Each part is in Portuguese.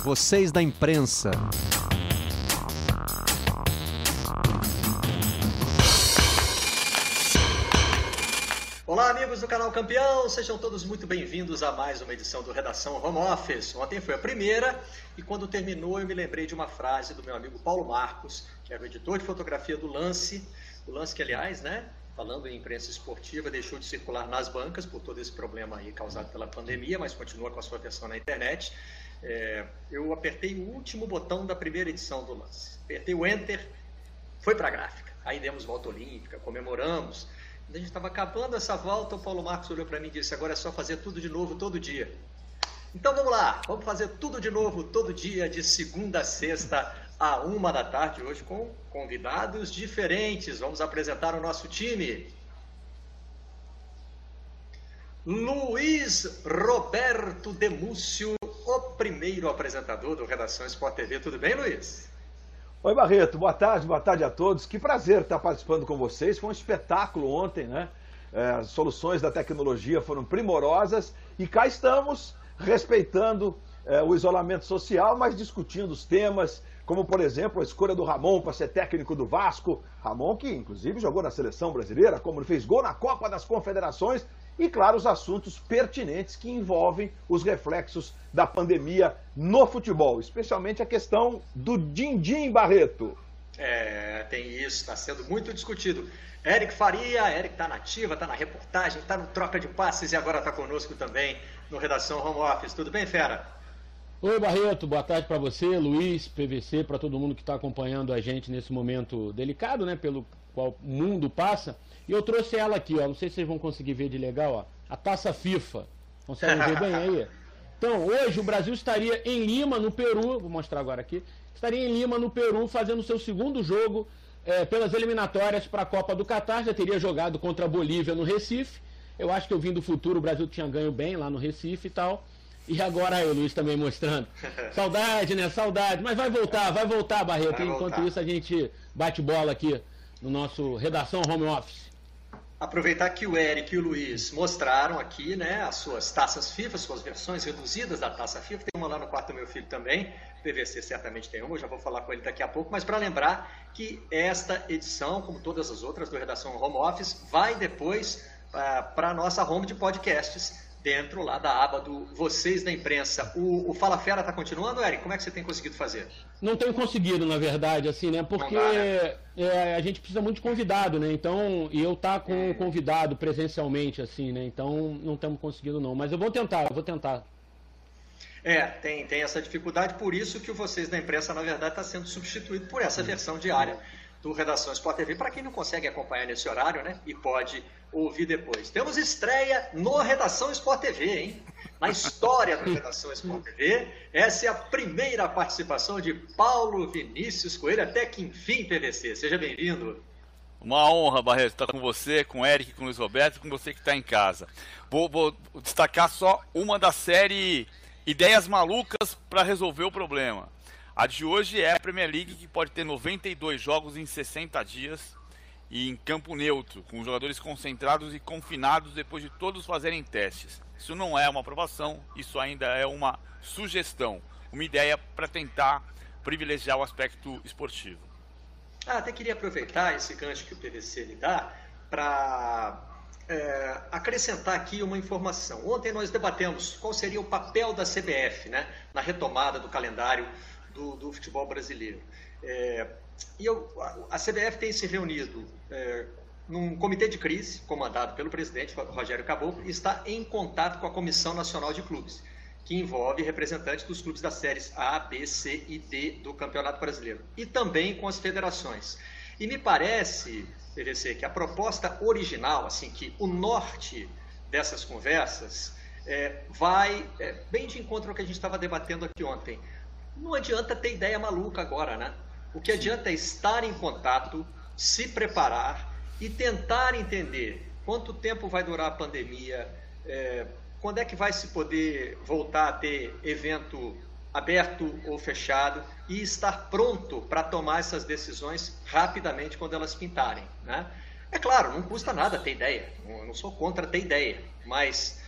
vocês da imprensa. Olá, amigos do canal Campeão, sejam todos muito bem-vindos a mais uma edição do Redação Home Office. Ontem foi a primeira e quando terminou eu me lembrei de uma frase do meu amigo Paulo Marcos, que era o editor de fotografia do Lance, o Lance que, aliás, né, falando em imprensa esportiva, deixou de circular nas bancas por todo esse problema aí causado pela pandemia, mas continua com a sua versão na internet. É, eu apertei o último botão da primeira edição do Lance, apertei o Enter, foi para a gráfica. Aí demos volta olímpica, comemoramos a gente estava acabando essa volta, o Paulo Marcos olhou para mim e disse: agora é só fazer tudo de novo todo dia. Então vamos lá, vamos fazer tudo de novo todo dia, de segunda a sexta, a uma da tarde, hoje com convidados diferentes. Vamos apresentar o nosso time. Luiz Roberto Demúcio, o primeiro apresentador do Redação Sport TV. Tudo bem, Luiz? Oi, Barreto, boa tarde, boa tarde a todos. Que prazer estar participando com vocês. Foi um espetáculo ontem, né? É, as soluções da tecnologia foram primorosas e cá estamos respeitando é, o isolamento social, mas discutindo os temas, como por exemplo a escolha do Ramon para ser técnico do Vasco. Ramon que inclusive jogou na seleção brasileira, como ele fez gol na Copa das Confederações e, claro, os assuntos pertinentes que envolvem os reflexos da pandemia no futebol, especialmente a questão do din-din Barreto. É, tem isso, está sendo muito discutido. Eric Faria, Eric está na ativa, está na reportagem, está no troca de passes e agora está conosco também no Redação Home Office. Tudo bem, Fera? Oi, Barreto, boa tarde para você, Luiz, PVC, para todo mundo que está acompanhando a gente nesse momento delicado, né, pelo qual o mundo passa. E eu trouxe ela aqui, ó. Não sei se vocês vão conseguir ver de legal, ó. A taça FIFA. Conseguem ver bem aí? Então, hoje o Brasil estaria em Lima, no Peru. Vou mostrar agora aqui. Estaria em Lima, no Peru, fazendo seu segundo jogo é, pelas eliminatórias para a Copa do Catar. Já teria jogado contra a Bolívia no Recife. Eu acho que eu vim do futuro, o Brasil tinha ganho bem lá no Recife e tal. E agora aí, o Luiz também mostrando. Saudade, né? Saudade. Mas vai voltar, vai voltar, Barreto. Vai Enquanto voltar. isso, a gente bate bola aqui no nosso Redação Home Office. Aproveitar que o Eric e o Luiz mostraram aqui né, as suas taças FIFA, suas versões reduzidas da taça FIFA. Tem uma lá no quarto do meu filho também. PVC certamente tem uma, eu já vou falar com ele daqui a pouco. Mas para lembrar que esta edição, como todas as outras do Redação Home Office, vai depois uh, ah, para a nossa home de podcasts dentro lá da aba do Vocês da Imprensa. O, o Fala Fera está continuando, Eric? Como é que você tem conseguido fazer? Não tenho conseguido, na verdade, assim, né? Porque dá, né? É, a gente precisa muito de convidado, né? Então, e eu tá com um convidado presencialmente, assim, né? Então, não estamos conseguindo, não. Mas eu vou tentar, eu vou tentar. É, tem, tem essa dificuldade, por isso que o Vocês da Imprensa, na verdade, está sendo substituído por essa versão diária do Redação Sport TV, para quem não consegue acompanhar nesse horário, né? E pode ouvir depois. Temos estreia no Redação Sport TV, hein? Na história do Redação Sport TV. Essa é a primeira participação de Paulo Vinícius Coelho, até que enfim, PVC. Seja bem-vindo. Uma honra, Barreto, estar com você, com o Eric, com o Luiz Roberto com você que está em casa. Vou, vou, destacar só uma da série Ideias Malucas para Resolver o Problema. A de hoje é a Premier League, que pode ter 92 jogos em 60 dias e em campo neutro, com jogadores concentrados e confinados depois de todos fazerem testes. Isso não é uma aprovação, isso ainda é uma sugestão, uma ideia para tentar privilegiar o aspecto esportivo. Ah, até queria aproveitar esse gancho que o PVC lhe dá para é, acrescentar aqui uma informação. Ontem nós debatemos qual seria o papel da CBF né, na retomada do calendário do, do futebol brasileiro. É, e eu, a CBF tem se reunido é, num comitê de crise, comandado pelo presidente Rogério Caboclo, e está em contato com a Comissão Nacional de Clubes, que envolve representantes dos clubes das séries A, B, C e D do Campeonato Brasileiro, e também com as federações. E me parece, PVC, que a proposta original, assim, que o norte dessas conversas é, vai é, bem de encontro ao que a gente estava debatendo aqui ontem. Não adianta ter ideia maluca agora, né? O que adianta é estar em contato, se preparar e tentar entender quanto tempo vai durar a pandemia, é, quando é que vai se poder voltar a ter evento aberto ou fechado e estar pronto para tomar essas decisões rapidamente quando elas pintarem. Né? É claro, não custa nada ter ideia, eu não sou contra ter ideia, mas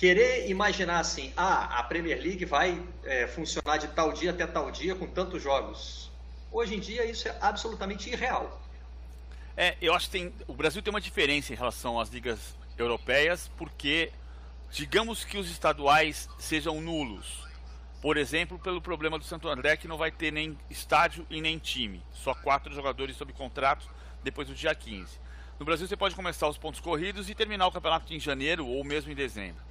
querer imaginar assim, ah, a Premier League vai é, funcionar de tal dia até tal dia com tantos jogos. Hoje em dia isso é absolutamente irreal. É, eu acho que tem, o Brasil tem uma diferença em relação às ligas europeias, porque digamos que os estaduais sejam nulos. Por exemplo, pelo problema do Santo André, que não vai ter nem estádio e nem time. Só quatro jogadores sob contrato depois do dia 15. No Brasil, você pode começar os pontos corridos e terminar o campeonato em janeiro ou mesmo em dezembro.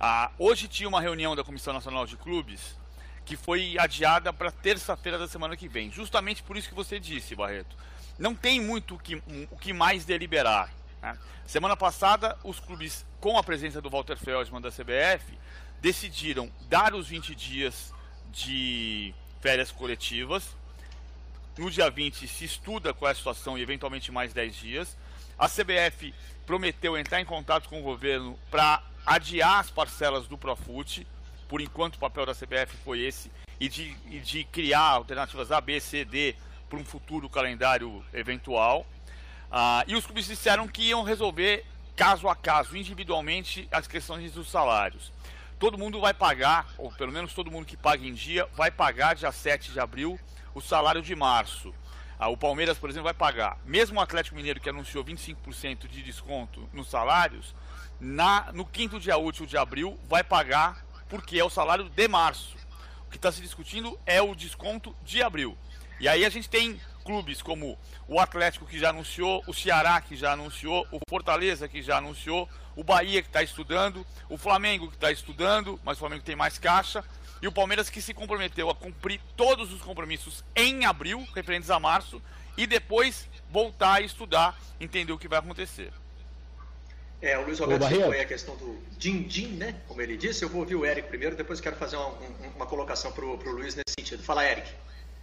Ah, hoje tinha uma reunião da Comissão Nacional de Clubes que foi adiada para terça-feira da semana que vem. Justamente por isso que você disse, Barreto. Não tem muito o que, o que mais deliberar. Né? Semana passada, os clubes, com a presença do Walter Feldman da CBF, decidiram dar os 20 dias de férias coletivas. No dia 20 se estuda qual é a situação e eventualmente mais 10 dias. A CBF prometeu entrar em contato com o governo para adiar as parcelas do Profut. Por enquanto, o papel da CBF foi esse, e de, e de criar alternativas A, B, C, D para um futuro calendário eventual. Ah, e os clubes disseram que iam resolver caso a caso, individualmente, as questões dos salários. Todo mundo vai pagar, ou pelo menos todo mundo que paga em dia, vai pagar dia 7 de abril o salário de março. Ah, o Palmeiras, por exemplo, vai pagar. Mesmo o Atlético Mineiro, que anunciou 25% de desconto nos salários, na, no quinto dia útil de abril vai pagar porque é o salário de março. O que está se discutindo é o desconto de abril. E aí a gente tem clubes como o Atlético que já anunciou, o Ceará que já anunciou, o Fortaleza que já anunciou, o Bahia que está estudando, o Flamengo que está estudando, mas o Flamengo tem mais caixa, e o Palmeiras que se comprometeu a cumprir todos os compromissos em abril, referentes a março, e depois voltar a estudar, entender o que vai acontecer. É, o Luiz Roberto citou aí a questão do din-din, né? Como ele disse. Eu vou ouvir o Eric primeiro, depois quero fazer uma, uma colocação para o Luiz nesse sentido. Fala, Eric.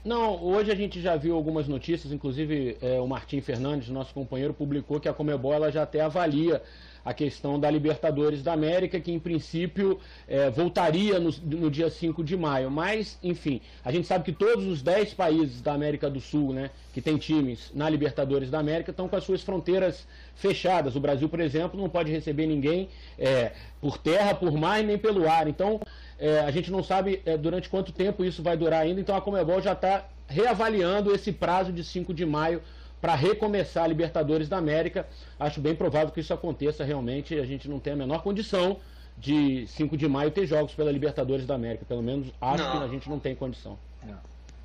Não, hoje a gente já viu algumas notícias, inclusive é, o Martim Fernandes, nosso companheiro, publicou que a Comebol ela já até avalia a questão da Libertadores da América, que em princípio é, voltaria no, no, dia 5 de maio. Mas, enfim, a gente sabe que todos os 10 países da América do Sul, né, que tem times na Libertadores da América, estão com as suas fronteiras fechadas. O Brasil, por exemplo, não pode receber ninguém é, por terra, por mar e nem pelo ar. Então, é, a gente não sabe é, durante quanto tempo isso vai durar ainda. Então, a Comebol já está reavaliando esse prazo de 5 de maio para recomeçar a Libertadores da América. Acho bem provável que isso aconteça realmente. A gente não tem a menor condição de 5 de maio ter jogos pela Libertadores da América. Pelo menos acho não. que a gente não tem condição.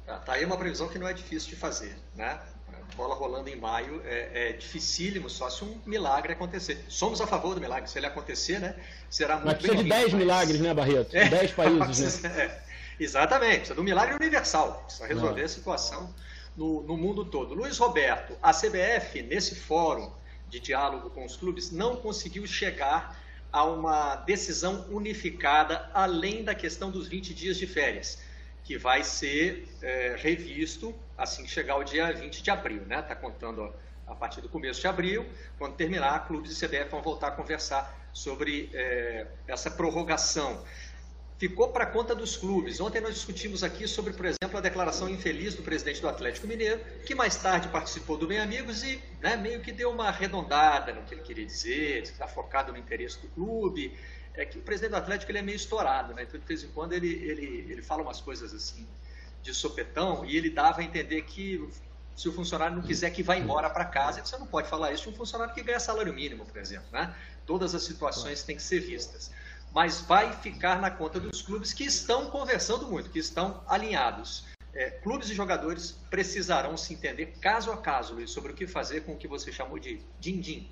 Ah, tá aí uma previsão que não é difícil de fazer, né? bola rolando em maio é, é dificílimo, só se um milagre acontecer. Somos a favor do milagre, se ele acontecer, né? Será muito Mas precisa de 10 mas... milagres, né, Barreto? É, 10 países, né? É, exatamente, precisa de um milagre universal, precisa resolver a situação no, no mundo todo. Luiz Roberto, a CBF, nesse fórum de diálogo com os clubes, não conseguiu chegar a uma decisão unificada além da questão dos 20 dias de férias, que vai ser é, revisto assim que chegar o dia 20 de abril, né? Está contando a partir do começo de abril, quando terminar, clubes e CBF vão voltar a conversar sobre é, essa prorrogação ficou para conta dos clubes. Ontem nós discutimos aqui sobre, por exemplo, a declaração infeliz do presidente do Atlético Mineiro, que mais tarde participou do Bem Amigos e né, meio que deu uma arredondada no que ele queria dizer, está focado no interesse do clube. É que o presidente do Atlético ele é meio estourado, né? então de vez em quando ele, ele, ele fala umas coisas assim de sopetão e ele dava a entender que se o funcionário não quiser que vá embora para casa, você não pode falar isso de um funcionário que ganha salário mínimo, por exemplo. Né? Todas as situações têm que ser vistas mas vai ficar na conta dos clubes que estão conversando muito, que estão alinhados. É, clubes e jogadores precisarão se entender caso a caso, Luiz, sobre o que fazer com o que você chamou de din-din.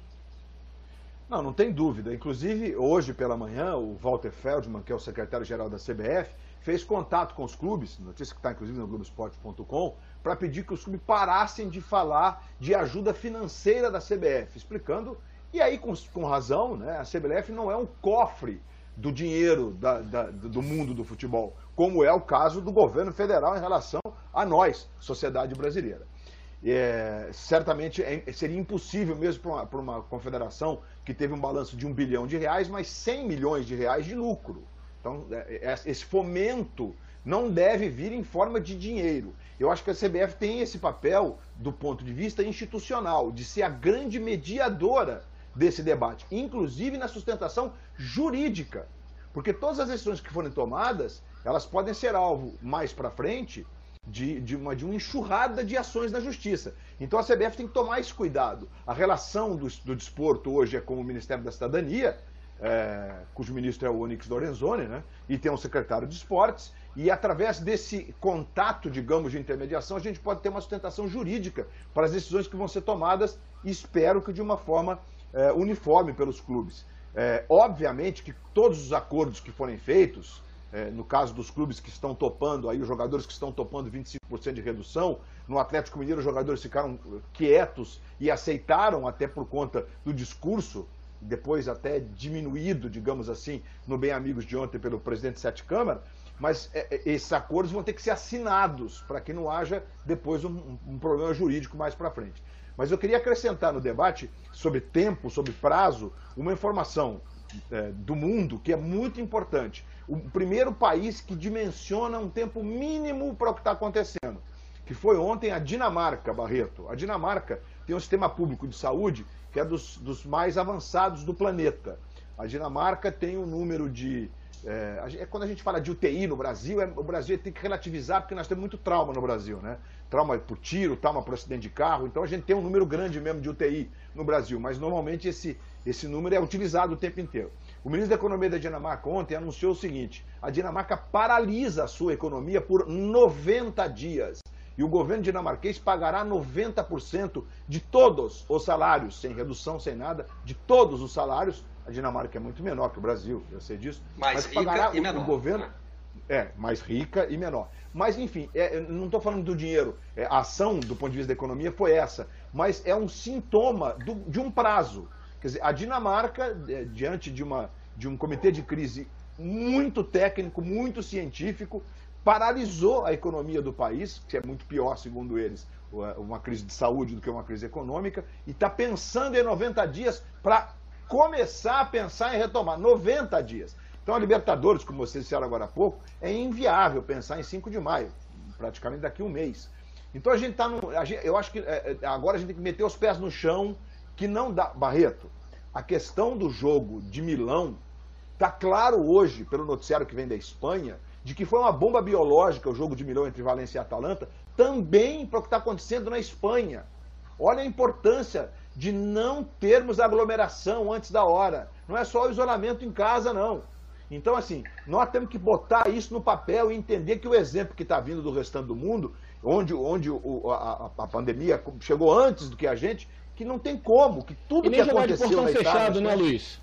Não, não tem dúvida. Inclusive, hoje pela manhã, o Walter Feldman, que é o secretário-geral da CBF, fez contato com os clubes, notícia que está inclusive no Globoesporte.com, para pedir que os clubes parassem de falar de ajuda financeira da CBF, explicando, e aí com, com razão, né, a CBF não é um cofre do dinheiro da, da, do mundo do futebol, como é o caso do governo federal em relação a nós, sociedade brasileira. É, certamente é, seria impossível mesmo para uma, uma, confederação que teve um balanço de um bilhão de reais, mas 100 milhões de reais de lucro. Então, é, é, esse fomento não deve vir em forma de dinheiro. Eu acho que a CBF tem esse papel, do ponto de vista institucional, de ser a grande mediadora desse debate, inclusive na sustentação jurídica. Porque todas as decisões que forem tomadas, elas podem ser alvo mais para frente de, de, uma, de uma enxurrada de ações na justiça. Então a CBF tem que tomar esse cuidado. A relação do, do desporto hoje é com o Ministério da Cidadania, é, cujo ministro é o Onyx Lorenzoni, né? e tem um secretário de esportes, e através desse contato, digamos, de intermediação, a gente pode ter uma sustentação jurídica para as decisões que vão ser tomadas, espero que de uma forma é, uniforme pelos clubes. É, obviamente que todos os acordos que forem feitos, é, no caso dos clubes que estão topando, aí os jogadores que estão topando 25% de redução, no Atlético Mineiro os jogadores ficaram quietos e aceitaram até por conta do discurso, depois até diminuído, digamos assim, no Bem Amigos de ontem pelo presidente Sete Câmara, mas é, é, esses acordos vão ter que ser assinados para que não haja depois um, um problema jurídico mais para frente. Mas eu queria acrescentar no debate sobre tempo, sobre prazo, uma informação é, do mundo que é muito importante. O primeiro país que dimensiona um tempo mínimo para o que está acontecendo, que foi ontem a Dinamarca, Barreto. A Dinamarca tem um sistema público de saúde que é dos, dos mais avançados do planeta. A Dinamarca tem um número de. É, é, quando a gente fala de UTI no Brasil, é, o Brasil tem que relativizar porque nós temos muito trauma no Brasil, né? Trauma por tiro, trauma por acidente de carro, então a gente tem um número grande mesmo de UTI no Brasil, mas normalmente esse, esse número é utilizado o tempo inteiro. O ministro da Economia da Dinamarca ontem anunciou o seguinte: a Dinamarca paralisa a sua economia por 90 dias. E o governo dinamarquês pagará 90% de todos os salários, sem redução, sem nada, de todos os salários. A Dinamarca é muito menor que o Brasil, eu sei disso. Mais mas pagará o, menor. o governo. É, mais rica e menor. Mas, enfim, é, não estou falando do dinheiro. É, a ação, do ponto de vista da economia, foi essa. Mas é um sintoma do, de um prazo. Quer dizer, a Dinamarca, é, diante de, uma, de um comitê de crise muito técnico, muito científico, paralisou a economia do país, que é muito pior, segundo eles, uma crise de saúde do que uma crise econômica, e está pensando em 90 dias para começar a pensar em retomar. 90 dias. Então, a Libertadores, como vocês disseram agora há pouco, é inviável pensar em 5 de maio, praticamente daqui a um mês. Então, a gente está no. Eu acho que é, é, agora a gente tem que meter os pés no chão, que não dá. Barreto, a questão do jogo de Milão está claro hoje, pelo noticiário que vem da Espanha, de que foi uma bomba biológica o jogo de Milão entre Valência e Atalanta, também para o que está acontecendo na Espanha. Olha a importância de não termos aglomeração antes da hora. Não é só o isolamento em casa, não. Então, assim, nós temos que botar isso no papel e entender que o exemplo que está vindo do restante do mundo, onde, onde o, a, a, pandemia chegou antes do que a gente, que não tem como, que tudo e que aconteceu de portão na fechado, né, Luiz?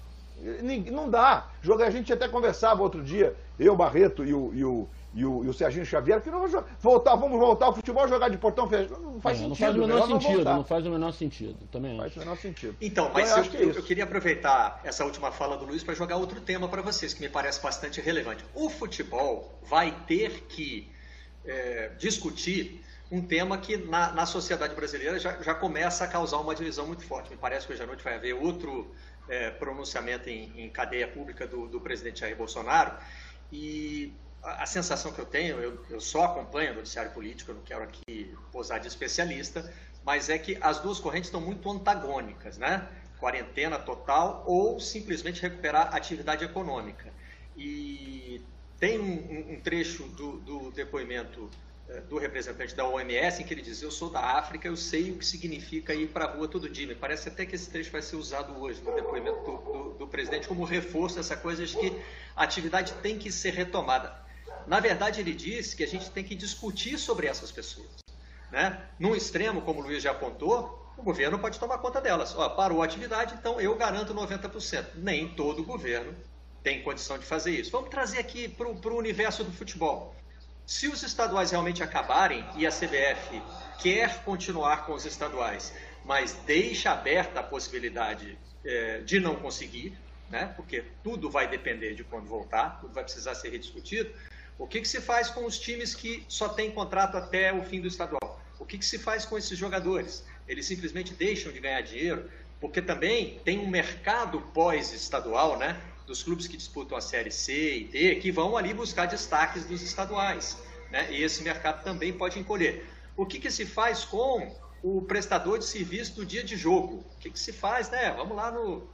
Não dá. Jogar, a gente até conversava outro dia, eu, Barreto e o, e o, e o, e o Serginho Xavier, que não vamos voltar, vamos voltar ao futebol jogar de portão fechado. Não faz é, sentido. Não faz o menor sentido, não, não, faz o menor sentido. Também faz o menor sentido. Então, mas então, eu, eu, é eu, queria aproveitar essa última fala do Luiz para jogar outro tema para vocês, que me parece bastante relevante. O futebol vai ter que é, discutir um tema que na, na sociedade brasileira já, já, começa a causar uma divisão muito forte. Me parece que hoje à noite vai haver outro é, pronunciamento em, em, cadeia pública do, do, presidente Jair Bolsonaro. E a, sensação que eu tenho, eu, eu, só acompanho o noticiário político, eu não quero aqui posar de especialista, mas é que as duas correntes estão muito antagônicas, né? Quarentena total ou simplesmente recuperar atividade econômica. E tem um, um trecho do, do depoimento eh, do representante da OMS, em que ele diz: Eu sou da África, eu sei o que significa ir para a rua todo dia. Me parece até que esse trecho vai ser usado hoje no depoimento do, do, do presidente como reforço dessa coisa de que a atividade tem que ser retomada. Na verdade, ele diz que a gente tem que discutir sobre essas pessoas. Né? Num extremo, como o Luiz já apontou, o governo pode tomar conta delas. Ó, parou a atividade, então eu garanto 90%. Nem todo governo tem condição de fazer isso. Vamos trazer aqui para o universo do futebol. Se os estaduais realmente acabarem e a CBF quer continuar com os estaduais, mas deixa aberta a possibilidade é, de não conseguir, né? porque tudo vai depender de quando voltar, tudo vai precisar ser rediscutido. O que, que se faz com os times que só têm contrato até o fim do estadual? O que, que se faz com esses jogadores? Eles simplesmente deixam de ganhar dinheiro, porque também tem um mercado pós-estadual, né? dos clubes que disputam a Série C e D, que vão ali buscar destaques dos estaduais. Né? E esse mercado também pode encolher. O que, que se faz com o prestador de serviço do dia de jogo? O que, que se faz? Né? Vamos lá no,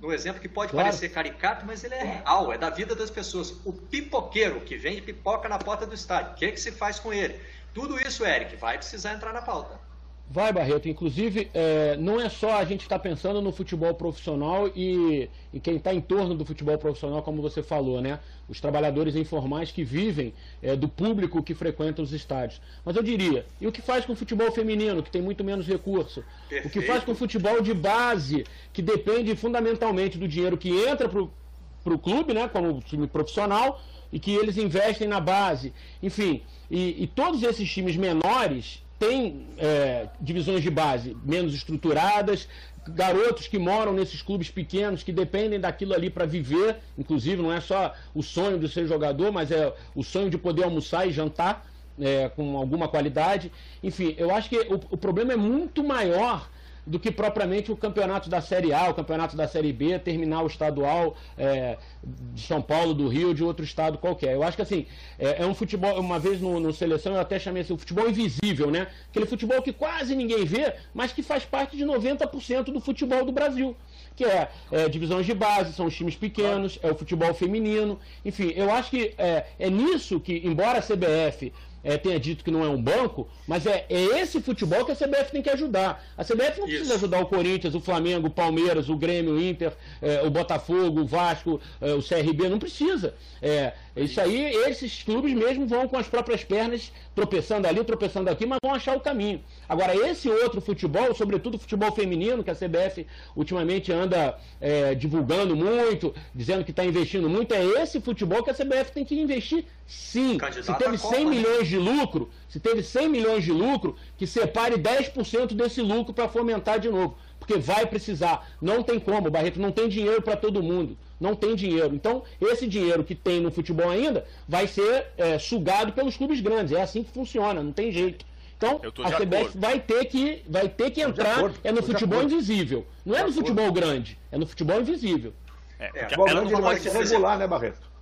no, exemplo que pode claro. parecer caricato, mas ele é real, é da vida das pessoas. O pipoqueiro que vende pipoca na porta do estádio, o que, que se faz com ele? Tudo isso, Eric, vai precisar entrar na pauta. Vai, Barreto. Inclusive, é, não é só a gente estar tá pensando no futebol profissional e, e quem está em torno do futebol profissional, como você falou, né? Os trabalhadores informais que vivem é, do público que frequenta os estádios. Mas eu diria, e o que faz com o futebol feminino, que tem muito menos recurso? Perfeito. O que faz com o futebol de base, que depende fundamentalmente do dinheiro que entra para o clube, né? Como time profissional, e que eles investem na base. Enfim, e, e todos esses times menores tem é, divisões de base menos estruturadas, garotos que moram nesses clubes pequenos, que dependem daquilo ali para viver, inclusive não é só o sonho de ser jogador, mas é o sonho de poder almoçar e jantar é, com alguma qualidade. Enfim, eu acho que o, o problema é muito maior do que propriamente o campeonato da Série A, o campeonato da Série B, terminar o estadual é, de São Paulo, do Rio, de outro estado qualquer. Eu acho que assim, é, é um futebol, uma vez no, no, seleção eu até chamei assim, o futebol invisível, né? Aquele futebol que quase ninguém vê, mas que faz parte de 90% do futebol do Brasil. Que é, é, divisões de base, são os times pequenos, é o futebol feminino. Enfim, eu acho que é, é nisso que, embora a CBF é, tenha dito que não é um banco, mas é, é esse futebol que a CBF tem que ajudar. A CBF não Isso. precisa ajudar o Corinthians, o Flamengo, o Palmeiras, o Grêmio, o Inter, é, o Botafogo, o Vasco, é, o CRB, não precisa. É, isso aí, esses clubes mesmo vão com as próprias pernas, tropeçando ali, tropeçando aqui, mas vão achar o caminho. Agora, esse outro futebol, sobretudo o futebol feminino, que a CBF ultimamente anda é, divulgando muito, dizendo que está investindo muito, é esse futebol que a CBF tem que investir sim. Candidato se teve 100 Copa, né? milhões de lucro, se teve 100 milhões de lucro, que separe 10% desse lucro para fomentar de novo. Porque vai precisar. Não tem como, Barreto, não tem dinheiro para todo mundo. Não tem dinheiro. Então, esse dinheiro que tem no futebol ainda vai ser é, sugado pelos clubes grandes. É assim que funciona, não tem jeito. Então, a CBF vai ter que, vai ter que entrar acordo, é no futebol invisível. Não é no futebol grande, é no futebol invisível. É, é, futebol grande não vai se regular, né, Barreto?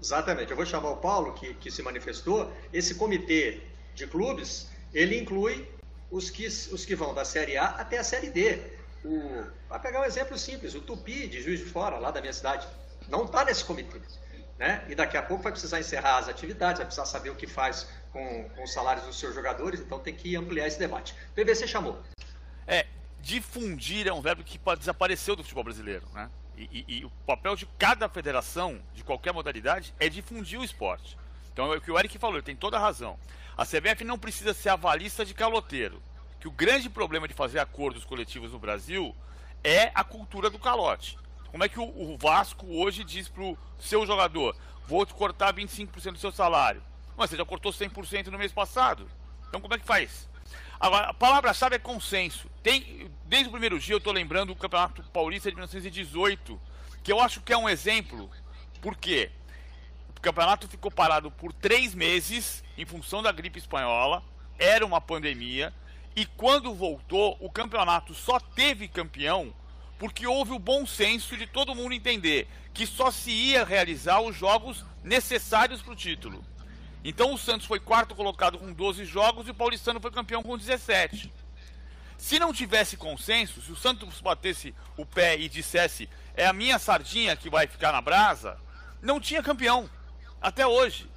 Exatamente. Eu vou chamar o Paulo, que, que se manifestou. Esse comitê de clubes, ele inclui os que, os que vão da Série A até a Série D. O, pegar um exemplo simples, o Tupi, de Juiz de Fora, lá da minha cidade, não está nesse comitê. Né? E daqui a pouco vai precisar encerrar as atividades, vai precisar saber o que faz com, com os salários dos seus jogadores, então tem que ampliar esse debate. PVC chamou. É, difundir é um verbo que desapareceu do futebol brasileiro, né? E, e, e, o papel de cada federação, de qualquer modalidade, é difundir o esporte. Então é o que o Eric falou, ele tem toda a razão. A CBF não precisa ser avalista de caloteiro. Que o grande problema de fazer acordos coletivos no Brasil é a cultura do calote. Como é que o, o Vasco hoje diz pro seu jogador: vou te cortar 25% do seu salário? Mas você já cortou 100% no mês passado. Então como é que faz? Agora, a palavra-chave é consenso. Tem, desde o primeiro dia eu estou lembrando o Campeonato Paulista de 1918, que eu acho que é um exemplo. Por quê? O campeonato ficou parado por três meses em função da gripe espanhola, era uma pandemia, e quando voltou, o campeonato só teve campeão porque houve o bom senso de todo mundo entender que só se ia realizar os jogos necessários para o título. Então o Santos foi quarto colocado com 12 jogos e o Paulistano foi campeão com 17. Se não tivesse consenso, se o Santos batesse o pé e dissesse é a minha sardinha que vai ficar na brasa, não tinha campeão. Até hoje.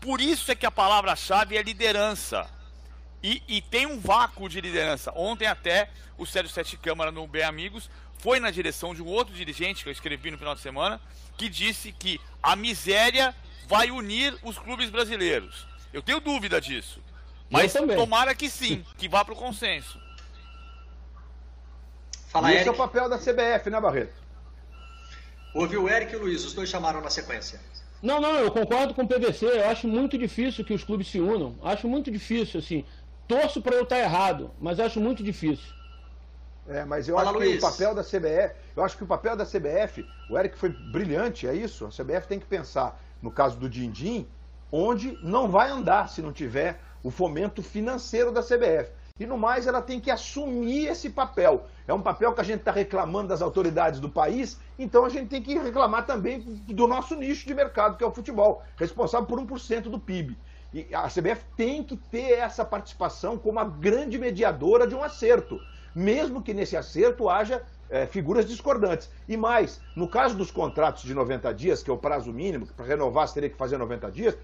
Por isso é que a palavra-chave é liderança. E, e, tem um vácuo de liderança. Ontem até o Sérgio Sete Câmara no Bem Amigos foi na direção de um outro dirigente que eu escrevi no final de semana, que disse que a miséria vai unir os clubes brasileiros. Eu tenho dúvida disso. Mas tomara que sim, que vá para o consenso. Fala, Esse Eric. é o papel da CBF, né, Barreto? Ouve o Eric e o Luiz, os dois chamaram na sequência. Não, não, eu concordo com o PVC. Eu acho muito difícil que os clubes se unam. Acho muito difícil, assim. Torço para eu estar errado, mas acho muito difícil. É, mas eu Fala, acho Luiz. que o papel da CBF, eu acho que o papel da CBF, o Eric foi brilhante, é isso. A CBF tem que pensar no caso do Dindim, onde não vai andar se não tiver o fomento financeiro da CBF. E no mais, ela tem que assumir esse papel. É um papel que a gente está reclamando das autoridades do país, então a gente tem que reclamar também do nosso nicho de mercado, que é o futebol, responsável por 1% do PIB. E a CBF tem que ter essa participação como a grande mediadora de um acerto, mesmo que nesse acerto haja é, figuras discordantes. E mais, no caso dos contratos de 90 dias, que é o prazo mínimo, para renovar você teria que fazer 90 dias,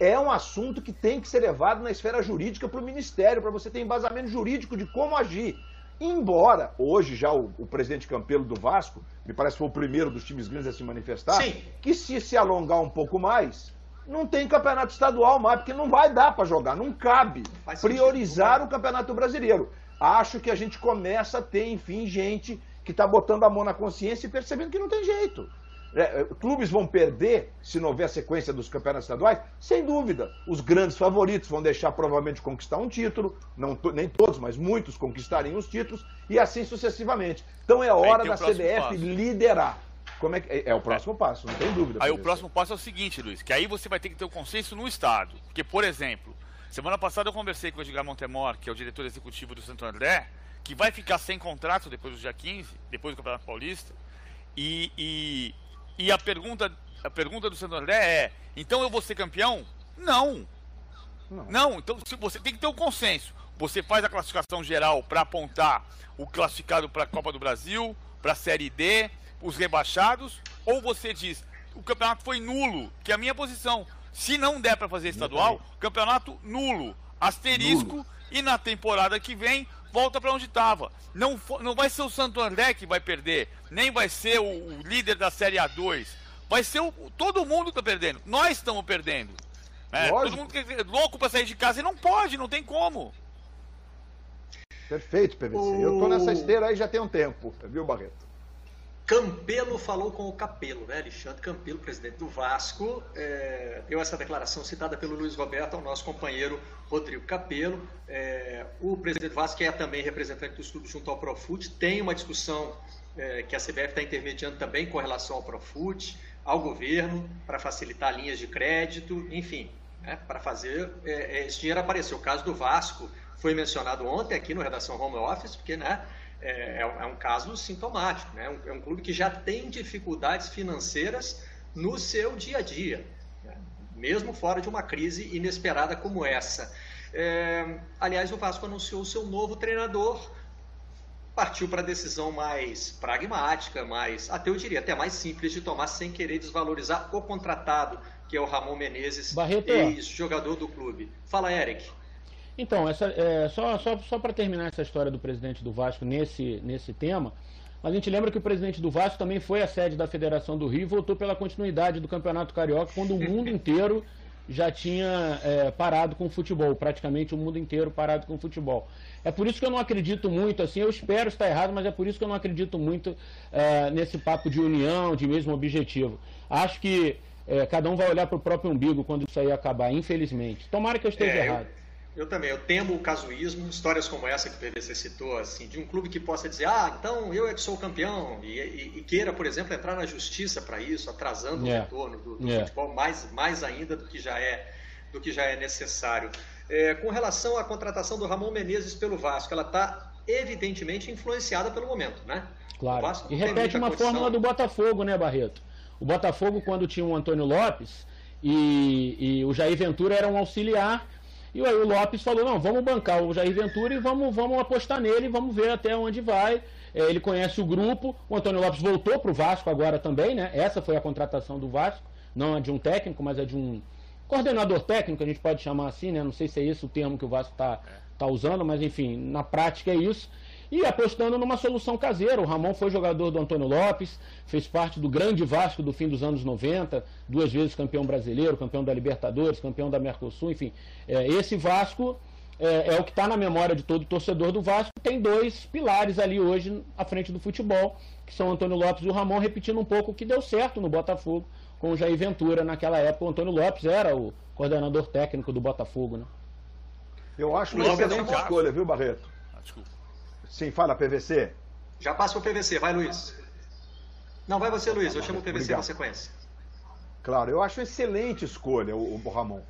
é um assunto que tem que ser levado na esfera jurídica para o Ministério, para você ter embasamento jurídico de como agir. Embora hoje já o, o, presidente Campelo do Vasco, me parece que foi o primeiro dos times grandes a se manifestar, Sim. que se se alongar um pouco mais, não tem campeonato estadual mais, porque não vai dar para jogar, não cabe priorizar o campeonato brasileiro. Acho que a gente começa a ter, enfim, gente que está botando a mão na consciência e percebendo que não tem jeito. É, é, clubes vão perder se não houver sequência dos campeonatos estaduais? Sem dúvida. Os grandes favoritos vão deixar provavelmente conquistar um título, não nem todos, mas muitos conquistariam os títulos, e assim sucessivamente. Então é hora da CBF passo. liderar. Como é, que, é, é o próximo é. passo, não tem dúvida. Aí o próximo passo é o seguinte, Luiz, que aí você vai ter que ter o um consenso no Estado. Porque, por exemplo, semana passada eu conversei com o Edgar Montemor, que é o diretor executivo do Santo André, que vai ficar sem contrato depois do dia 15, depois do Campeonato Paulista, e, e e a pergunta, a pergunta do Santo André é: então eu vou ser campeão? Não. Não, Não então você tem que ter o um consenso. Você faz a classificação geral para apontar o classificado para a Copa do Brasil, para a Série D, os rebaixados, ou você diz: o campeonato foi nulo, que é a minha posição. Se não der para fazer estadual, campeonato nulo, asterisco, nulo. e na temporada que vem volta para onde estava. Não, não vai ser o Santo André que vai perder, nem vai ser o, o líder da Série A2. Vai ser o, todo mundo está perdendo. Nós estamos perdendo. É, todo mundo é louco para sair de casa e não pode, não tem como. Perfeito, PVC. O... Eu tô nessa esteira aí já tem um tempo, viu, Barreto? Campelo falou com o Capelo, né? Alexandre Campelo, presidente do Vasco, é, deu essa declaração citada pelo Luiz Roberto ao nosso companheiro Rodrigo Capelo. É, o presidente do Vasco, que é também representante do estudo junto ao Profut, tem uma discussão é, que a CBF está intermediando também com relação ao Profut, ao governo, para facilitar linhas de crédito, enfim, né, para fazer esse dinheiro aparecer. O caso do Vasco foi mencionado ontem aqui no Redação Home Office, porque né, é, é, é, um caso sintomático. Né? É, um, é um clube que já tem dificuldades financeiras no seu dia a dia, né? mesmo fora de uma crise inesperada como essa. É, aliás, o Vasco anunciou o seu novo treinador, partiu para a decisão mais pragmática, mais, até eu diria, até mais simples de tomar sem querer desvalorizar o contratado, que é o Ramon Menezes, ex-jogador do clube. Fala, Eric. Então, essa, é, só, só, só para terminar essa história do presidente do Vasco nesse, nesse tema, a gente lembra que o presidente do Vasco também foi à sede da Federação do Rio e votou pela continuidade do Campeonato Carioca, quando o mundo inteiro já tinha é, parado com o futebol, praticamente o mundo inteiro parado com o futebol. É por isso que eu não acredito muito, assim, eu espero estar errado, mas é por isso que eu não acredito muito é, nesse papo de união, de mesmo objetivo. Acho que é, cada um vai olhar para o próprio umbigo quando isso aí acabar, infelizmente. Tomara que eu esteja é, errado. Eu... Eu também, eu temo o casuísmo, histórias como essa que o PVC citou, assim, de um clube que possa dizer, ah, então eu é que sou o campeão, e, e, e queira, por exemplo, entrar na justiça para isso, atrasando yeah. o retorno do, do yeah. futebol mais, mais ainda do que já é, do que já é necessário. É, com relação à contratação do Ramon Menezes pelo Vasco, ela está evidentemente influenciada pelo momento, né? Claro. E repete uma condição. fórmula do Botafogo, né, Barreto? O Botafogo, quando tinha o Antônio Lopes e, e o Jair Ventura era um auxiliar e aí o Lopes falou, não, vamos bancar o Jair Ventura e vamos, vamos apostar nele, vamos ver até onde vai. É, ele conhece o grupo, o Antônio Lopes voltou para o Vasco agora também, né? Essa foi a contratação do Vasco, não é de um técnico, mas é de um coordenador técnico, a gente pode chamar assim, né? Não sei se é esse o termo que o Vasco está tá usando, mas enfim, na prática é isso e apostando numa solução caseira. O Ramon foi jogador do Antônio Lopes, fez parte do grande Vasco do fim dos anos 90, duas vezes campeão brasileiro, campeão da Libertadores, campeão da Mercosul, enfim. É, esse Vasco é, é o que está na memória de todo torcedor do Vasco. Tem dois pilares ali hoje à frente do futebol, que são o Antônio Lopes e o Ramon, repetindo um pouco o que deu certo no Botafogo com o Jair Ventura naquela época. O Antônio Lopes era o coordenador técnico do Botafogo. Né? Eu acho uma excelente escolha, viu, Barreto? Ah, desculpa. Sim, fala, PVC. Já passa o PVC, vai, Luiz. Não, vai você, Luiz. Eu chamo o PVC Obrigado. na sequência. Claro, eu acho excelente escolha o, o Ramon.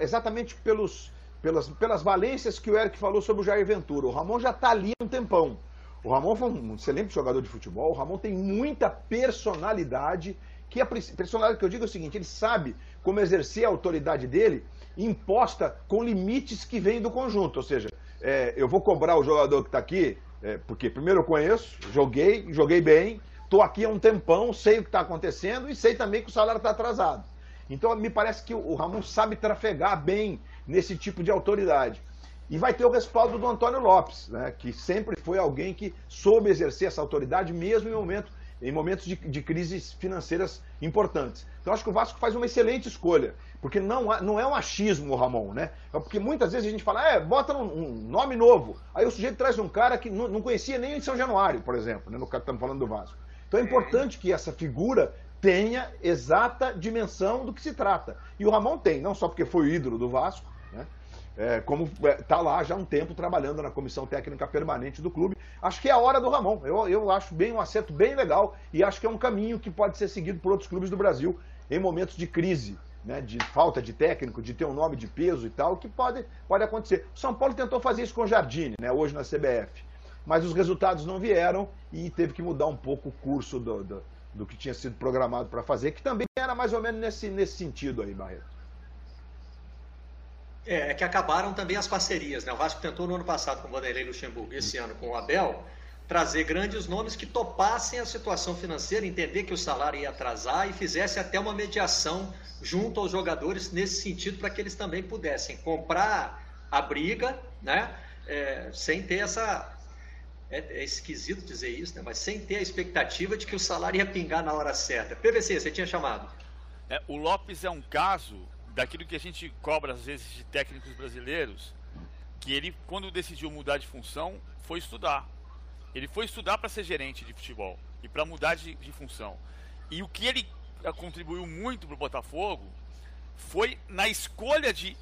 Exatamente pelos, pelas, pelas valências que o Eric falou sobre o Jair Ventura. O Ramon já está ali há um tempão. O Ramon foi um excelente jogador de futebol. O Ramon tem muita personalidade. Que a personalidade que eu digo é o seguinte: ele sabe como exercer a autoridade dele imposta com limites que vêm do conjunto. Ou seja, é, eu vou cobrar o jogador que está aqui, É, porque primeiro eu conheço, joguei, joguei bem, estou aqui há um tempão, sei o que está acontecendo e sei também que o salário está atrasado. Então me parece que o Ramon sabe trafegar bem nesse tipo de autoridade. E vai ter o respaldo do Antônio Lopes, né, que sempre foi alguém que soube exercer essa autoridade, mesmo em, momento, em momentos de, de crises financeiras importantes. Então acho que o Vasco faz uma excelente escolha, porque não, não é um achismo o Ramon, né? É porque muitas vezes a gente fala, é, bota um, um nome novo. Aí o sujeito traz um cara que não, não conhecia nem em São Januário, por exemplo, né, no que estamos falando do Vasco. Então é importante que essa figura tenha exata dimensão do que se trata. E o Ramon tem, não só porque foi o ídolo do Vasco? É, como está é, lá já há um tempo trabalhando na comissão técnica permanente do clube. Acho que é a hora do Ramon. Eu, eu acho bem um acerto bem legal e acho que é um caminho que pode ser seguido por outros clubes do Brasil em momentos de crise, né, de falta de técnico, de ter um nome de peso e tal, que pode, pode acontecer. O São Paulo tentou fazer isso com o Jardine, né, hoje na CBF, mas os resultados não vieram e teve que mudar um pouco o curso do, do, do que tinha sido programado para fazer, que também era mais ou menos nesse, nesse sentido aí, Barreto. É, é que acabaram também as parcerias. Né? O Vasco tentou no ano passado com o Vanderlei Luxemburgo, esse ano com o Abel, trazer grandes nomes que topassem a situação financeira, entender que o salário ia atrasar e fizesse até uma mediação junto aos jogadores nesse sentido, para que eles também pudessem comprar a briga, né? É, sem ter essa. É, é, esquisito dizer isso, né? mas sem ter a expectativa de que o salário ia pingar na hora certa. PVC, você tinha chamado. É, o Lopes é um caso daquilo que a gente cobra às vezes de técnicos brasileiros, que ele, quando decidiu mudar de função, foi estudar. Ele foi estudar para ser gerente de futebol e para mudar de, de, função. E o que ele eh, contribuiu muito para o Botafogo foi na escolha de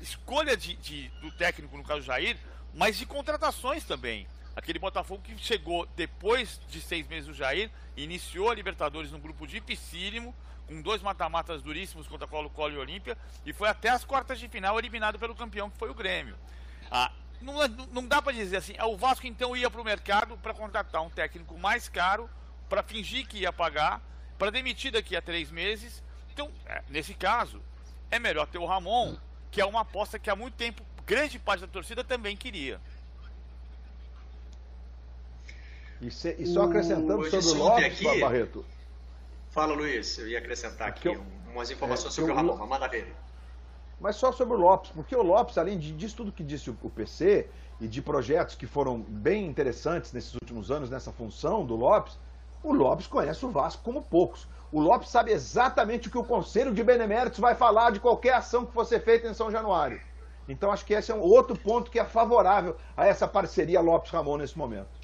escolha de, de, do técnico, no caso Jair, mas de contratações também. Aquele Botafogo que chegou depois de seis meses do Jair, iniciou a Libertadores num grupo dificílimo, com dois mata-matas duríssimos contra Colo-Colo e Olímpia, e foi até as quartas de final eliminado pelo campeão, que foi o Grêmio. Ah, não, não dá para dizer assim, ah, o Vasco então ia para o mercado para contratar um técnico mais caro, para fingir que ia pagar, para demitir daqui a três meses. Então, é, nesse caso, é melhor ter o Ramon, que é uma aposta que há muito tempo grande parte da torcida também queria. E, se, e só acrescentando o, sobre o Lopes, aqui, Barreto, Fala, Luiz. Eu ia acrescentar aqui eu, umas informações é, sobre o Ramon. Mandar ver. Mas só sobre o Lopes, porque o Lopes, além de, disso tudo que disse o, o PC e de projetos que foram bem interessantes nesses últimos anos nessa função do Lopes, o Lopes conhece o Vasco como poucos. O Lopes sabe exatamente o que o Conselho de Beneméritos vai falar de qualquer ação que fosse feita em São Januário. Então acho que esse é um outro ponto que é favorável a essa parceria Lopes-Ramon nesse momento